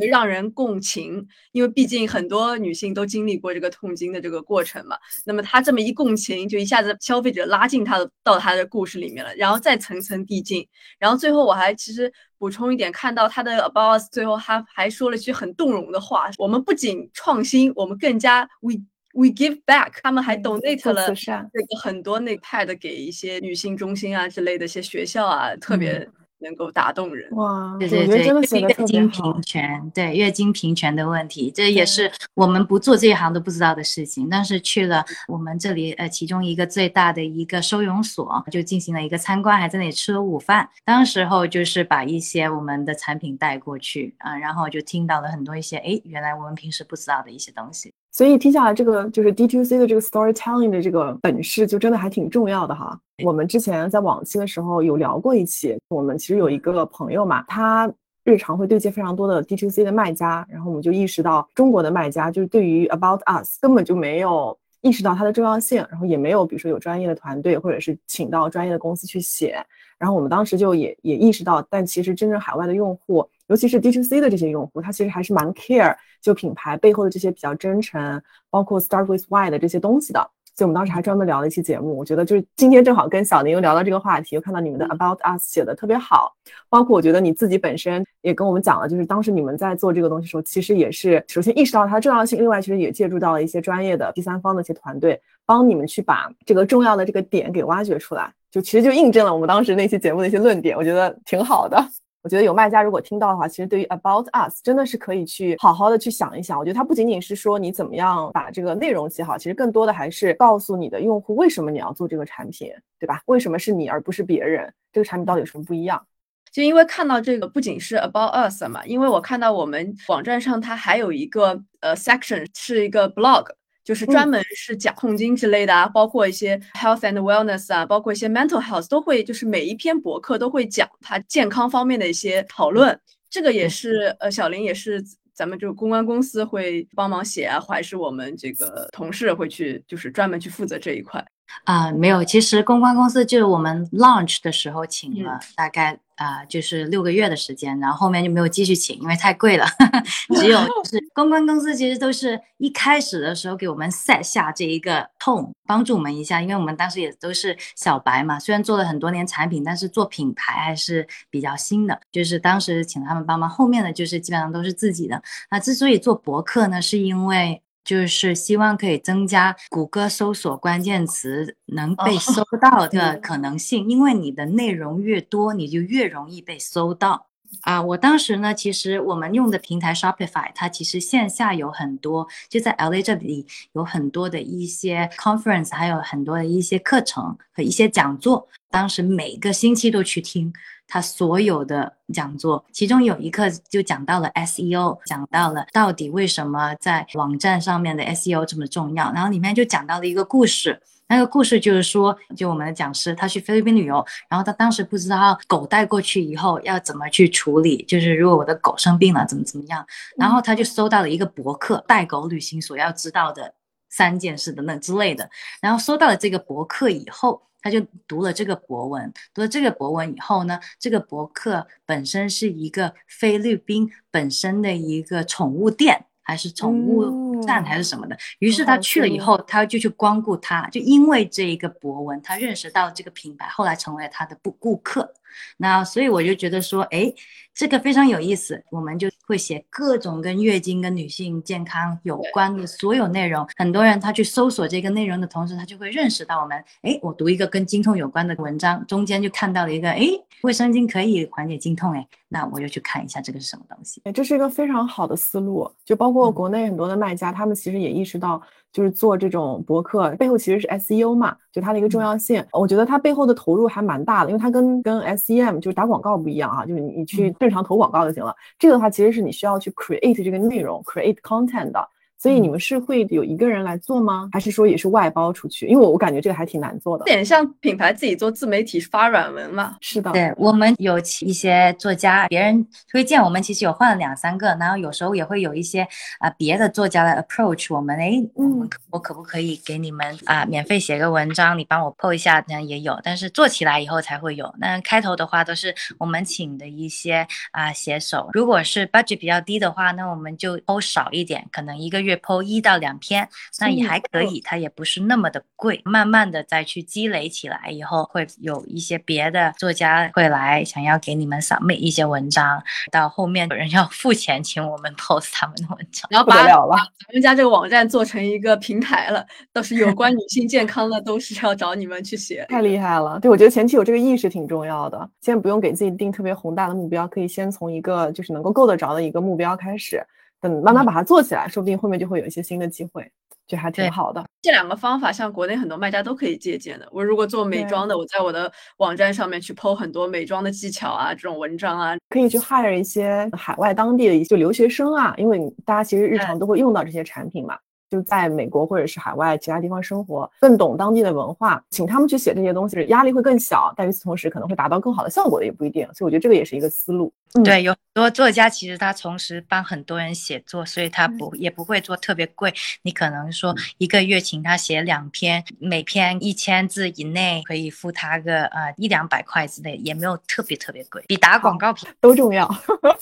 会让人共情。因为毕竟很多女性都经历过这个痛经的这个过程嘛，那么他这么一共情，就一下子消费者拉进他的到他的故事里面了，然后再层层递进，然后最后我还其实。补充一点，看到他的 About Us 最后，他还说了一句很动容的话：我们不仅创新，我们更加 We We give back。他们还 donate 了这个很多那 pad 给一些女性中心啊之类的一些学校啊，特别。能够打动人哇！对对对，月经平权，对月经平权的问题，这也是我们不做这一行都不知道的事情。但是去了我们这里，呃，其中一个最大的一个收容所，就进行了一个参观，还在那里吃了午饭。当时候就是把一些我们的产品带过去啊，然后就听到了很多一些，哎，原来我们平时不知道的一些东西。所以听下来，这个就是 D to C 的这个 storytelling 的这个本事，就真的还挺重要的哈。我们之前在往期的时候有聊过一期，我们其实有一个朋友嘛，他日常会对接非常多的 D to C 的卖家，然后我们就意识到中国的卖家就是对于 About Us 根本就没有意识到它的重要性，然后也没有比如说有专业的团队或者是请到专业的公司去写。然后我们当时就也也意识到，但其实真正海外的用户，尤其是 D to C 的这些用户，他其实还是蛮 care 就品牌背后的这些比较真诚，包括 Start with Why 的这些东西的。所以我们当时还专门聊了一期节目。我觉得就是今天正好跟小林又聊到这个话题，又看到你们的 About Us 写的特别好，包括我觉得你自己本身也跟我们讲了，就是当时你们在做这个东西的时候，其实也是首先意识到它的重要性，另外其实也借助到了一些专业的第三方的一些团队，帮你们去把这个重要的这个点给挖掘出来。就其实就印证了我们当时那期节目的一些论点，我觉得挺好的。我觉得有卖家如果听到的话，其实对于 About Us 真的是可以去好好的去想一想。我觉得它不仅仅是说你怎么样把这个内容写好，其实更多的还是告诉你的用户为什么你要做这个产品，对吧？为什么是你而不是别人？这个产品到底有什么不一样？就因为看到这个不仅是 About Us 嘛，因为我看到我们网站上它还有一个呃 section 是一个 blog。就是专门是讲痛经之类的啊，包括一些 health and wellness 啊，包括一些 mental health 都会，就是每一篇博客都会讲它健康方面的一些讨论。这个也是呃，小林也是咱们这个公关公司会帮忙写啊，还是我们这个同事会去，就是专门去负责这一块啊？没有，其实公关公司就是我们 launch 的时候请了大概。啊，就是六个月的时间，然后后面就没有继续请，因为太贵了。只有 是公关公司，其实都是一开始的时候给我们 set 下这一个 tone，帮助我们一下，因为我们当时也都是小白嘛，虽然做了很多年产品，但是做品牌还是比较新的。就是当时请他们帮忙，后面的就是基本上都是自己的。那之所以做博客呢，是因为。就是希望可以增加谷歌搜索关键词能被搜到 的可能性，因为你的内容越多，你就越容易被搜到啊！我当时呢，其实我们用的平台 Shopify，它其实线下有很多，就在 LA 这里有很多的一些 conference，还有很多的一些课程和一些讲座，当时每个星期都去听。他所有的讲座，其中有一课就讲到了 SEO，讲到了到底为什么在网站上面的 SEO 这么重要。然后里面就讲到了一个故事，那个故事就是说，就我们的讲师他去菲律宾旅游，然后他当时不知道狗带过去以后要怎么去处理，就是如果我的狗生病了怎么怎么样，然后他就搜到了一个博客，带狗旅行所要知道的三件事等等之类的，然后搜到了这个博客以后。他就读了这个博文，读了这个博文以后呢，这个博客本身是一个菲律宾本身的一个宠物店，还是宠物站还是什么的。于是他去了以后，他就去光顾他，就因为这一个博文，他认识到这个品牌，后来成为了他的顾顾客。那所以我就觉得说，哎，这个非常有意思。我们就会写各种跟月经跟女性健康有关的所有内容。很多人他去搜索这个内容的同时，他就会认识到我们。哎，我读一个跟经痛有关的文章，中间就看到了一个，哎，卫生巾可以缓解经痛，哎，那我就去看一下这个是什么东西。这是一个非常好的思路。就包括国内很多的卖家，他们其实也意识到。就是做这种博客背后其实是 SEO 嘛，就它的一个重要性。我觉得它背后的投入还蛮大的，因为它跟跟 SEM 就是打广告不一样啊，就是你你去正常投广告就行了。这个的话其实是你需要去 create 这个内容，create content 的。所以你们是会有一个人来做吗？还是说也是外包出去？因为我我感觉这个还挺难做的，有点像品牌自己做自媒体发软文嘛。是的，对我们有一些作家，别人推荐我们，其实有换了两三个，然后有时候也会有一些啊别的作家来 approach 我们，哎，嗯，我可不可以给你们啊免费写个文章，你帮我 po 一下？这样也有，但是做起来以后才会有。那开头的话都是我们请的一些啊写手，如果是 budget 比较低的话，那我们就 po 少一点，可能一个月。月抛一到两篇，那也还可以，它也不是那么的贵。慢慢的再去积累起来以后，会有一些别的作家会来想要给你们扫描一些文章，到后面有人要付钱请我们 post 他们的文章，然后把咱们家这个网站做成一个平台了，倒是有关女性健康的，都是要找你们去写，太厉害了。对，我觉得前期有这个意识挺重要的，先不用给自己定特别宏大的目标，可以先从一个就是能够够得着的一个目标开始。等慢慢把它做起来，说不定后面就会有一些新的机会，就还挺好的。这两个方法，像国内很多卖家都可以借鉴的。我如果做美妆的，我在我的网站上面去剖很多美妆的技巧啊，这种文章啊，可以去 hire 一些海外当地的一些留学生啊，因为大家其实日常都会用到这些产品嘛。就在美国或者是海外其他地方生活，更懂当地的文化，请他们去写这些东西，压力会更小。但与此同时，可能会达到更好的效果的也不一定。所以我觉得这个也是一个思路。对，有很多作家其实他同时帮很多人写作，所以他不也不会做特别贵。你可能说一个月请他写两篇，每篇一千字以内，可以付他个呃一两百块之类，也没有特别特别贵，比打广告都重要。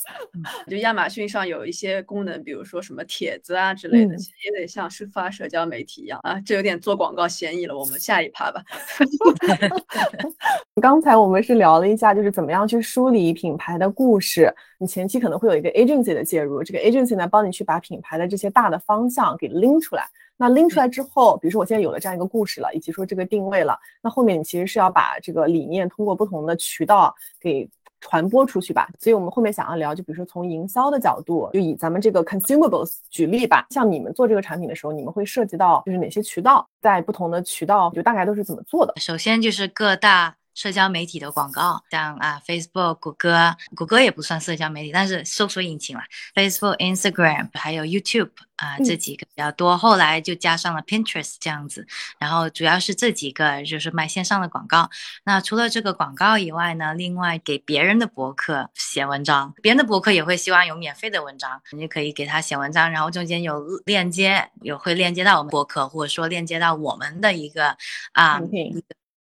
就亚马逊上有一些功能，比如说什么帖子啊之类的，其实也得。像是发社交媒体一样啊，这有点做广告嫌疑了。我们下一趴吧。刚才我们是聊了一下，就是怎么样去梳理品牌的故事。你前期可能会有一个 agency 的介入，这个 agency 呢，帮你去把品牌的这些大的方向给拎出来。那拎出来之后，比如说我现在有了这样一个故事了，以及说这个定位了，那后面你其实是要把这个理念通过不同的渠道给。传播出去吧。所以我们后面想要聊，就比如说从营销的角度，就以咱们这个 consumables 举例吧。像你们做这个产品的时候，你们会涉及到就是哪些渠道，在不同的渠道就大概都是怎么做的？首先就是各大。社交媒体的广告，像啊，Facebook、谷歌，谷歌也不算社交媒体，但是搜索引擎啦 Facebook、Instagram 还有 YouTube 啊，这几个比较多。后来就加上了 Pinterest 这样子，然后主要是这几个就是卖线上的广告。那除了这个广告以外呢，另外给别人的博客写文章，别人的博客也会希望有免费的文章，你就可以给他写文章，然后中间有链接，有会链接到我们博客，或者说链接到我们的一个啊。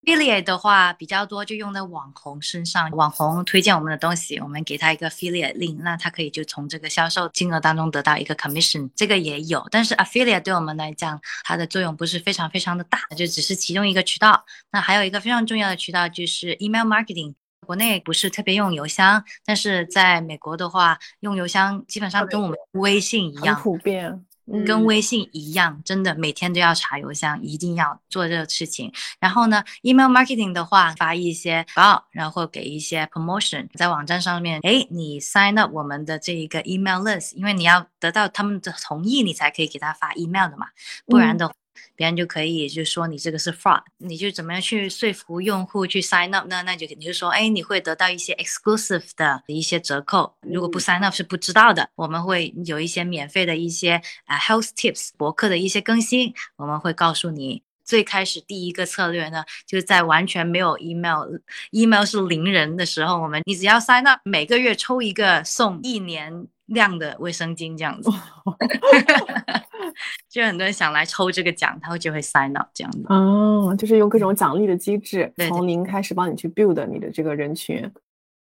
Affiliate 的话比较多，就用在网红身上。网红推荐我们的东西，我们给他一个 affiliate link，那他可以就从这个销售金额当中得到一个 commission。这个也有，但是 affiliate 对我们来讲，它的作用不是非常非常的大，就只是其中一个渠道。那还有一个非常重要的渠道就是 email marketing。国内不是特别用邮箱，但是在美国的话，用邮箱基本上跟我们微信一样普遍。跟微信一样，真的每天都要查邮箱，一定要做这个事情。然后呢，email marketing 的话，发一些报，然后给一些 promotion，在网站上面，哎，你 sign up 我们的这一个 email list，因为你要得到他们的同意，你才可以给他发 email 的嘛，不然的。别人就可以就说你这个是 fraud，你就怎么样去说服用户去 sign up 呢？那就你就说，哎，你会得到一些 exclusive 的一些折扣。如果不 sign up 是不知道的。我们会有一些免费的一些啊 health tips 博客的一些更新，我们会告诉你。最开始第一个策略呢，就是在完全没有 email，email 是零人的时候，我们你只要 sign up，每个月抽一个送一年量的卫生巾这样子。就很多人想来抽这个奖，他会就会 sign up 这样的。哦，就是用各种奖励的机制，从零开始帮你去 build 你的这个人群。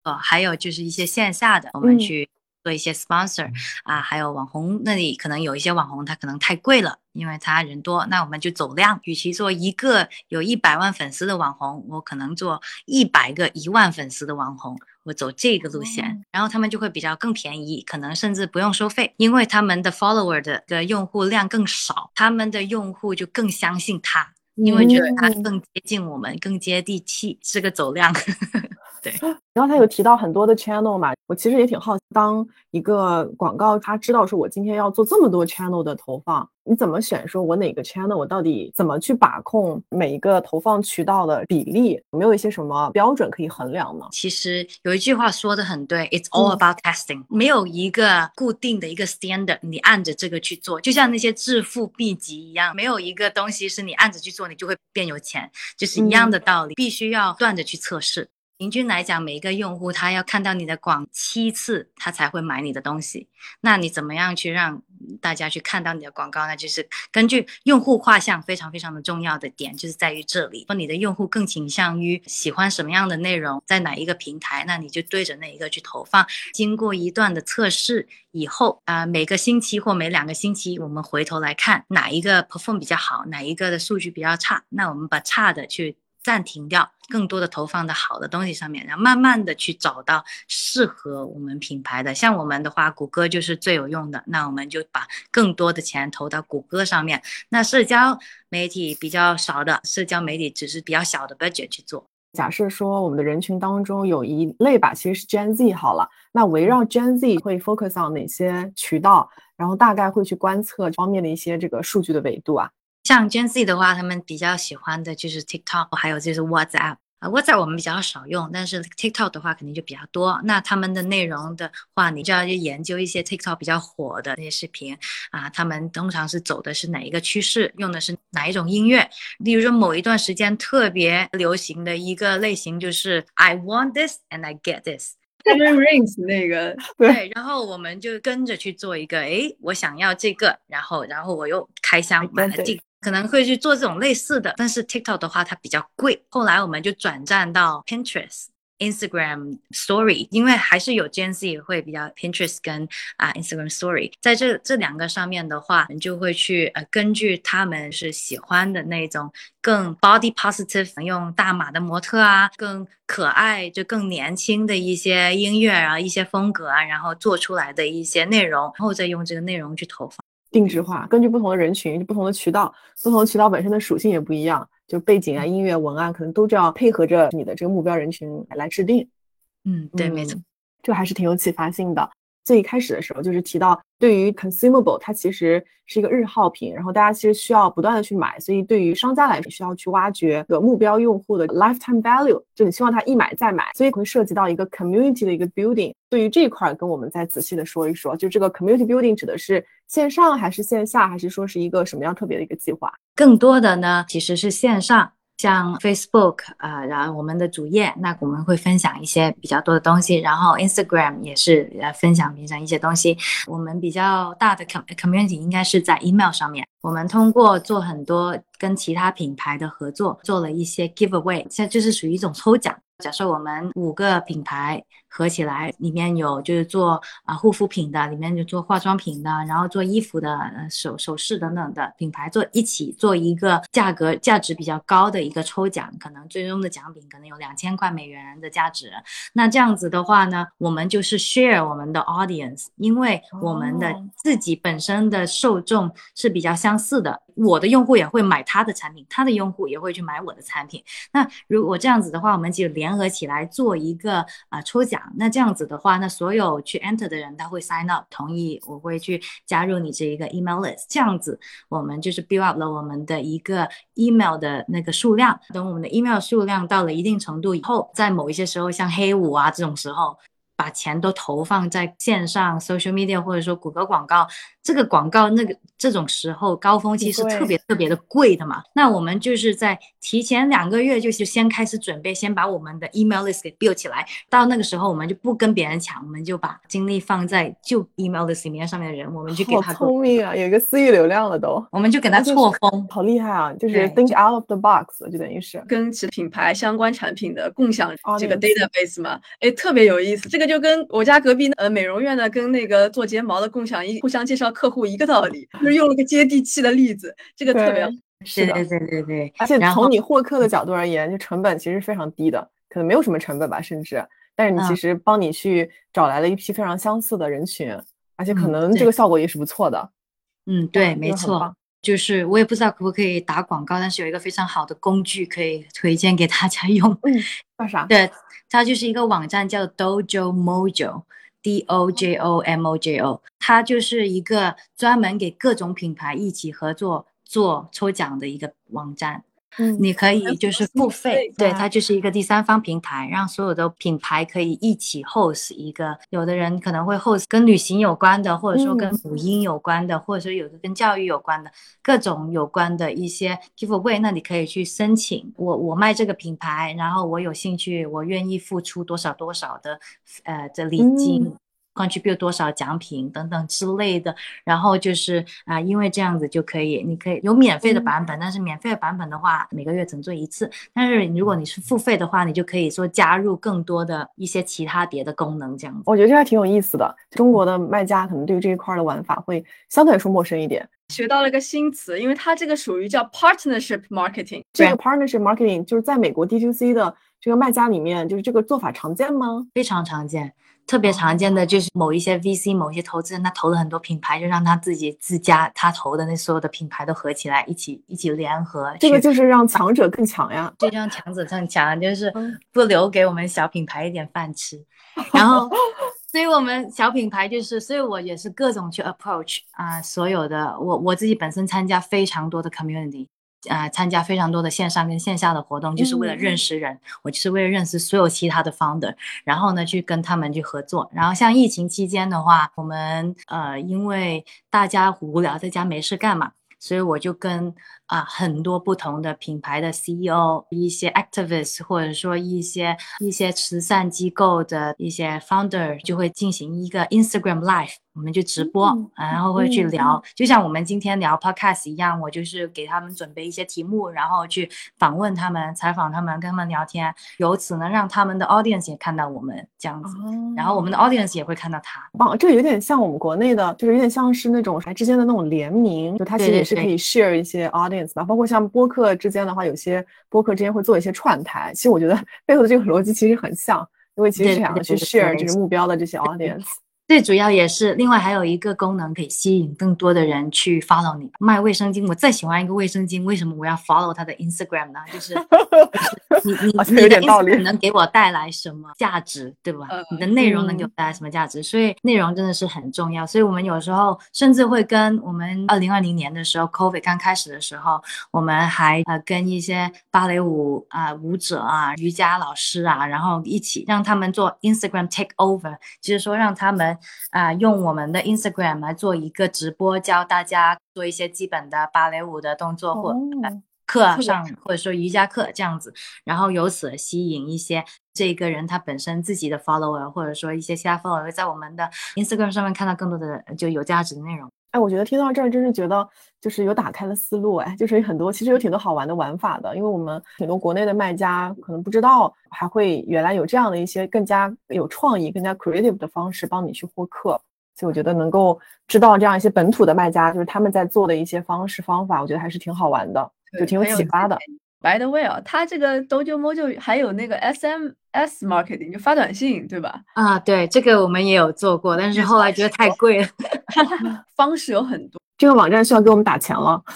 哦，还有就是一些线下的，我们去做一些 sponsor 啊，还有网红那里可能有一些网红他可能太贵了，因为他人多，那我们就走量。与其做一个有一百万粉丝的网红，我可能做一百个一万粉丝的网红。我走这个路线，然后他们就会比较更便宜，可能甚至不用收费，因为他们的 follower 的的用户量更少，他们的用户就更相信他，因为觉得他更接近我们，更接地气，是个走量。对，然后他有提到很多的 channel 嘛，我其实也挺好奇，当一个广告他知道说我今天要做这么多 channel 的投放。你怎么选？说我哪个 channel，我到底怎么去把控每一个投放渠道的比例？有没有一些什么标准可以衡量呢？其实有一句话说的很对，It's all about testing，没有一个固定的一个 standard，你按着这个去做，就像那些致富秘籍一样，没有一个东西是你按着去做，你就会变有钱，就是一样的道理，必须要不断着去测试。平均来讲，每一个用户他要看到你的广七次，他才会买你的东西。那你怎么样去让大家去看到你的广告呢？就是根据用户画像，非常非常的重要的点就是在于这里。说你的用户更倾向于喜欢什么样的内容，在哪一个平台，那你就对着那一个去投放。经过一段的测试以后，啊，每个星期或每两个星期，我们回头来看哪一个 perform 比较好，哪一个的数据比较差，那我们把差的去。暂停掉更多的投放的好的东西上面，然后慢慢的去找到适合我们品牌的。像我们的话，谷歌就是最有用的，那我们就把更多的钱投到谷歌上面。那社交媒体比较少的，社交媒体只是比较小的 budget 去做。假设说我们的人群当中有一类吧，其实是 Gen Z 好了，那围绕 Gen Z 会 focus on 哪些渠道？然后大概会去观测方面的一些这个数据的维度啊？像 Gen Z 的话，他们比较喜欢的就是 TikTok，还有就是 WhatsApp 啊。WhatsApp 我们比较少用，但是 TikTok 的话肯定就比较多。那他们的内容的话，你就要去研究一些 TikTok 比较火的那些视频啊。他们通常是走的是哪一个趋势，用的是哪一种音乐？例如说某一段时间特别流行的一个类型就是 I want this and I get this。Seven Rings 那个对，然后我们就跟着去做一个，哎，我想要这个，然后然后我又开箱买了这个。可能会去做这种类似的，但是 TikTok 的话它比较贵。后来我们就转战到 Pinterest、Instagram Story，因为还是有 Gen Z 会比较 Pinterest 跟啊 Instagram Story，在这这两个上面的话，你就会去呃根据他们是喜欢的那种更 body positive，用大码的模特啊，更可爱就更年轻的一些音乐啊，一些风格啊，然后做出来的一些内容，然后再用这个内容去投放。定制化，根据不同的人群、不同的渠道，不同的渠道本身的属性也不一样，就背景啊、音乐、文案，可能都这样配合着你的这个目标人群来制定。嗯，对，没错，这还是挺有启发性的。最一开始的时候，就是提到对于 consumable，它其实是一个日耗品，然后大家其实需要不断的去买，所以对于商家来说，需要去挖掘个目标用户的 lifetime value，就你希望他一买再买，所以会涉及到一个 community 的一个 building。对于这一块，跟我们再仔细的说一说，就这个 community building 指的是线上还是线下，还是说是一个什么样特别的一个计划？更多的呢，其实是线上。像 Facebook 啊，然后我们的主页，那我们会分享一些比较多的东西，然后 Instagram 也是来分享平常一些东西。我们比较大的 community 应该是在 email 上面，我们通过做很多跟其他品牌的合作，做了一些 giveaway，现在就是属于一种抽奖。假设我们五个品牌合起来，里面有就是做啊护肤品的，里面就做化妆品的，然后做衣服的、首首饰等等的品牌做一起做一个价格价值比较高的一个抽奖，可能最终的奖品可能有两千块美元的价值。那这样子的话呢，我们就是 share 我们的 audience，因为我们的自己本身的受众是比较相似的。我的用户也会买他的产品，他的用户也会去买我的产品。那如果这样子的话，我们就联合起来做一个啊抽奖。那这样子的话，那所有去 enter 的人他会 sign up 同意，我会去加入你这一个 email list。这样子我们就是 build up 了我们的一个 email 的那个数量。等我们的 email 数量到了一定程度以后，在某一些时候，像黑五啊这种时候。把钱都投放在线上 social media 或者说谷歌广告，这个广告那个这种时候高峰期是特别特别的贵的嘛？那我们就是在提前两个月就是先开始准备，先把我们的 email list 给 build 起来。到那个时候我们就不跟别人抢，我们就把精力放在就 email list 里面上面的人，我们就给他。好聪明啊，有一个私域流量了都。我们就给他错峰，好厉害啊！就是 think out of the box，就等于是跟其品牌相关产品的共享这个 database 嘛，哎，特别有意思。这个。就跟我家隔壁呃美容院的跟那个做睫毛的共享一互相介绍客户一个道理，就是用了个接地气的例子，这个特别好是的，对对对对。而且从你获客的角度而言，就成本其实非常低的，可能没有什么成本吧，甚至，但是你其实帮你去找来了一批非常相似的人群，而且可能这个效果也是不错的。嗯，对，没错。就是我也不知道可不可以打广告，但是有一个非常好的工具可以推荐给大家用。嗯，叫啥？对，它就是一个网站叫 Dojo Mojo，D O J O M O J O，它就是一个专门给各种品牌一起合作做抽奖的一个网站。嗯，你可以就是付费，对，它就是一个第三方平台，让所有的品牌可以一起 host 一个。有的人可能会 host 跟旅行有关的，或者说跟母婴有关的，或者说有的跟教育有关的，各种有关的一些 giveaway，那你可以去申请。我我卖这个品牌，然后我有兴趣，我愿意付出多少多少的呃的礼金。Contribute 多少奖品等等之类的，然后就是啊，因为这样子就可以，你可以有免费的版本，但是免费的版本的话，每个月只能做一次。但是如果你是付费的话，你就可以说加入更多的一些其他别的功能，这样子。我觉得这还挺有意思的。中国的卖家可能对于这一块的玩法会相对来说陌生一点。学到了一个新词，因为它这个属于叫 partnership marketing。这个 partnership marketing 就是在美国 D2C 的这个卖家里面，就是这个做法常见吗？非常常见。特别常见的就是某一些 VC、某一些投资人，他投了很多品牌，就让他自己自家他投的那所有的品牌都合起来，一起一起联合。这个就是让强者更强呀，就让强者更强，就是不留给我们小品牌一点饭吃。然后，所以我们小品牌就是，所以我也是各种去 approach 啊，所有的我我自己本身参加非常多的 community。啊，参加非常多的线上跟线下的活动，就是为了认识人。我就是为了认识所有其他的 founder，然后呢，去跟他们去合作。然后像疫情期间的话，我们呃，因为大家无聊在家没事干嘛，所以我就跟啊很多不同的品牌的 CEO、一些 activists，或者说一些一些慈善机构的一些 founder，就会进行一个 Instagram Live。我们就直播，然后会去聊，就像我们今天聊 podcast 一样，我就是给他们准备一些题目，然后去访问他们、采访他们、跟他们聊天，由此呢，让他们的 audience 也看到我们这样子，然后我们的 audience 也会看到他。哦，这个有点像我们国内的，就是有点像是那种啥之间的那种联名，就它其实也是可以 share 一些 audience 吧。包括像播客之间的话，有些播客之间会做一些串台，其实我觉得 背后的这个逻辑其实很像，因为其实是想要去 share 这个目标的这些 audience。最主要也是，另外还有一个功能可以吸引更多的人去 follow 你。卖卫生巾，我再喜欢一个卫生巾，为什么我要 follow 他的 Instagram 呢？就是 你 你你的 Instagram 能给我带来什么价值，对吧？你的内容能给我带来什么价值？所以内容真的是很重要。所以我们有时候甚至会跟我们二零二零年的时候，COVID 刚开始的时候，我们还呃跟一些芭蕾舞啊舞者啊、瑜伽老师啊，然后一起让他们做 Instagram take over，就是说让他们。啊，用我们的 Instagram 来做一个直播，教大家做一些基本的芭蕾舞的动作，或课上或者说瑜伽课这样子，然后由此吸引一些这个人他本身自己的 follower，或者说一些其他 follower 在我们的 Instagram 上面看到更多的就有价值的内容。哎，我觉得听到这儿，真是觉得就是有打开了思路。哎，就是有很多，其实有挺多好玩的玩法的。因为我们很多国内的卖家可能不知道，还会原来有这样的一些更加有创意、更加 creative 的方式帮你去获客。所以我觉得能够知道这样一些本土的卖家，就是他们在做的一些方式方法，我觉得还是挺好玩的，就挺有启发的。By the way 啊，它这个 Dojo Mojo 还有那个 SMS marketing，就发短信，对吧？啊，对，这个我们也有做过，但是后来觉得太贵了。方式有很多，这个网站需要给我们打钱了。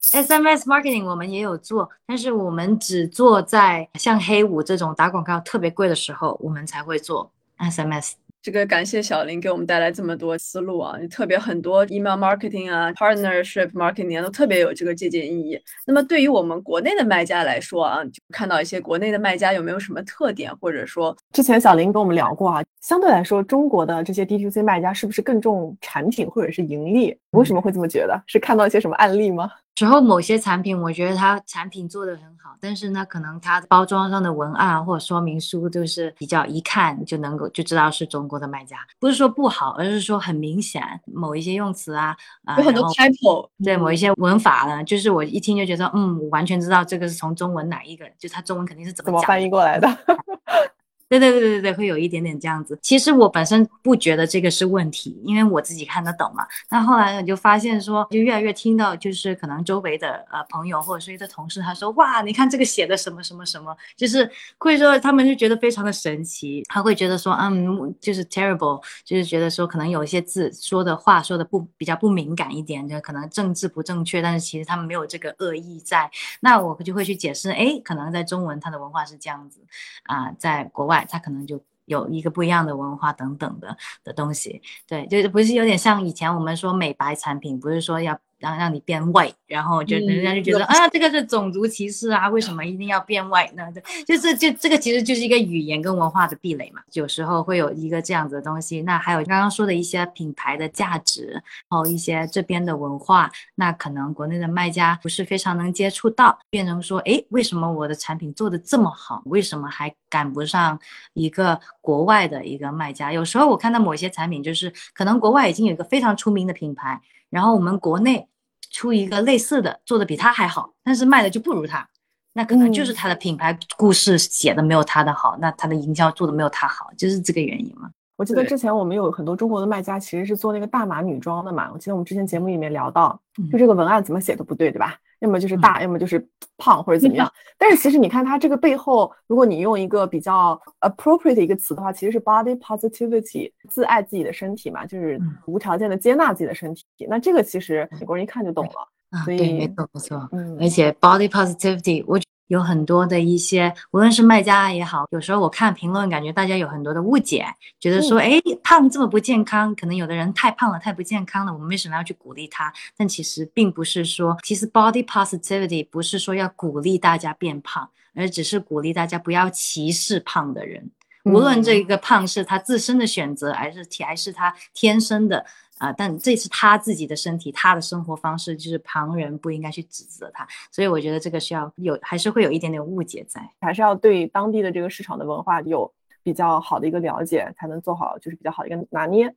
SMS marketing 我们也有做，但是我们只做在像黑五这种打广告特别贵的时候，我们才会做 SMS。这个感谢小林给我们带来这么多思路啊，特别很多 email marketing 啊，partnership marketing 都特别有这个借鉴意义。那么对于我们国内的卖家来说啊，就看到一些国内的卖家有没有什么特点，或者说之前小林跟我们聊过啊，相对来说中国的这些 DTC 卖家是不是更重产品或者是盈利？为什么会这么觉得？是看到一些什么案例吗？时候某些产品，我觉得它产品做的很好，但是呢，可能它包装上的文案或者说明书都是比较一看就能够就知道是中国的卖家，不是说不好，而是说很明显某一些用词啊，有很多 typo，对某一些文法呢，就是我一听就觉得，嗯，我完全知道这个是从中文哪一个，就它中文肯定是怎么翻译过来的。对对对对对会有一点点这样子。其实我本身不觉得这个是问题，因为我自己看得懂嘛。那后来呢，就发现说，就越来越听到，就是可能周围的呃朋友或者是一些同事，他说哇，你看这个写的什么什么什么，就是会说他们就觉得非常的神奇。他会觉得说，嗯，就是 terrible，就是觉得说可能有一些字说的话说的不比较不敏感一点，就可能政治不正确，但是其实他们没有这个恶意在。那我就会去解释，哎，可能在中文它的文化是这样子啊，在国外。它可能就有一个不一样的文化等等的的东西，对，就是不是有点像以前我们说美白产品，不是说要。让让你变 white，然后就人家就觉得啊，这个是种族歧视啊，为什么一定要变 white 呢？就是就这个其实就是一个语言跟文化的壁垒嘛，有时候会有一个这样子的东西。那还有刚刚说的一些品牌的价值，然后一些这边的文化，那可能国内的卖家不是非常能接触到，变成说，哎，为什么我的产品做的这么好，为什么还赶不上一个国外的一个卖家？有时候我看到某些产品，就是可能国外已经有一个非常出名的品牌，然后我们国内。出一个类似的，做的比他还好，但是卖的就不如他，那可能就是他的品牌故事写的没有他的好，那他的营销做的没有他好，就是这个原因嘛。我记得之前我们有很多中国的卖家其实是做那个大码女装的嘛，我记得我们之前节目里面聊到，就这个文案怎么写都不对，对吧？要么就是大，要么就是胖或者怎么样。但是其实你看它这个背后，如果你用一个比较 appropriate 的一个词的话，其实是 body positivity，自爱自己的身体嘛，就是无条件的接纳自己的身体。那这个其实美国人一看就懂了。啊，对，没错没错。嗯，而且 body positivity，我。有很多的一些，无论是卖家也好，有时候我看评论，感觉大家有很多的误解，觉得说，哎，胖这么不健康，可能有的人太胖了，太不健康了，我们为什么要去鼓励他？但其实并不是说，其实 body positivity 不是说要鼓励大家变胖，而只是鼓励大家不要歧视胖的人，无论这个胖是他自身的选择，还是还是他天生的。啊，但这是他自己的身体，他的生活方式，就是旁人不应该去指责他，所以我觉得这个需要有，还是会有一点点误解在，还是要对当地的这个市场的文化有比较好的一个了解，才能做好就是比较好的一个拿捏。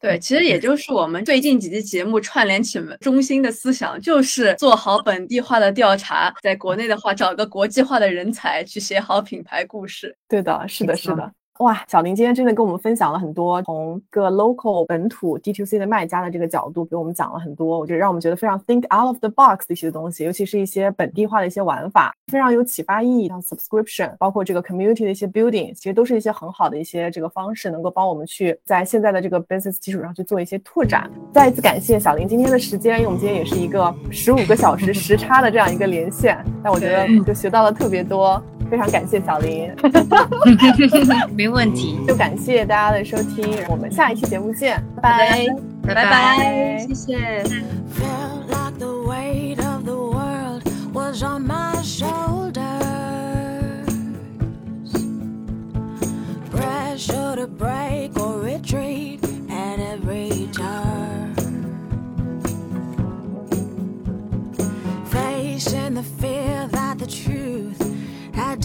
对，其实也就是我们最近几期节目串联起中心的思想，就是做好本地化的调查，在国内的话找个国际化的人才去写好品牌故事。对的，是的，是的。哇，小林今天真的跟我们分享了很多，从个 local 本土 D2C 的卖家的这个角度给我们讲了很多，我觉得让我们觉得非常 think out of the box 的一些东西，尤其是一些本地化的一些玩法，非常有启发意义。像 subscription，包括这个 community 的一些 building，其实都是一些很好的一些这个方式，能够帮我们去在现在的这个 business 基础上去做一些拓展。再一次感谢小林今天的时间，因为我们今天也是一个十五个小时时差的这样一个连线，但我觉得就学到了特别多。非常感谢小林，没问题。就感谢大家的收听，我们下一期节目见，拜拜，拜拜，谢谢。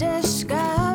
disguise.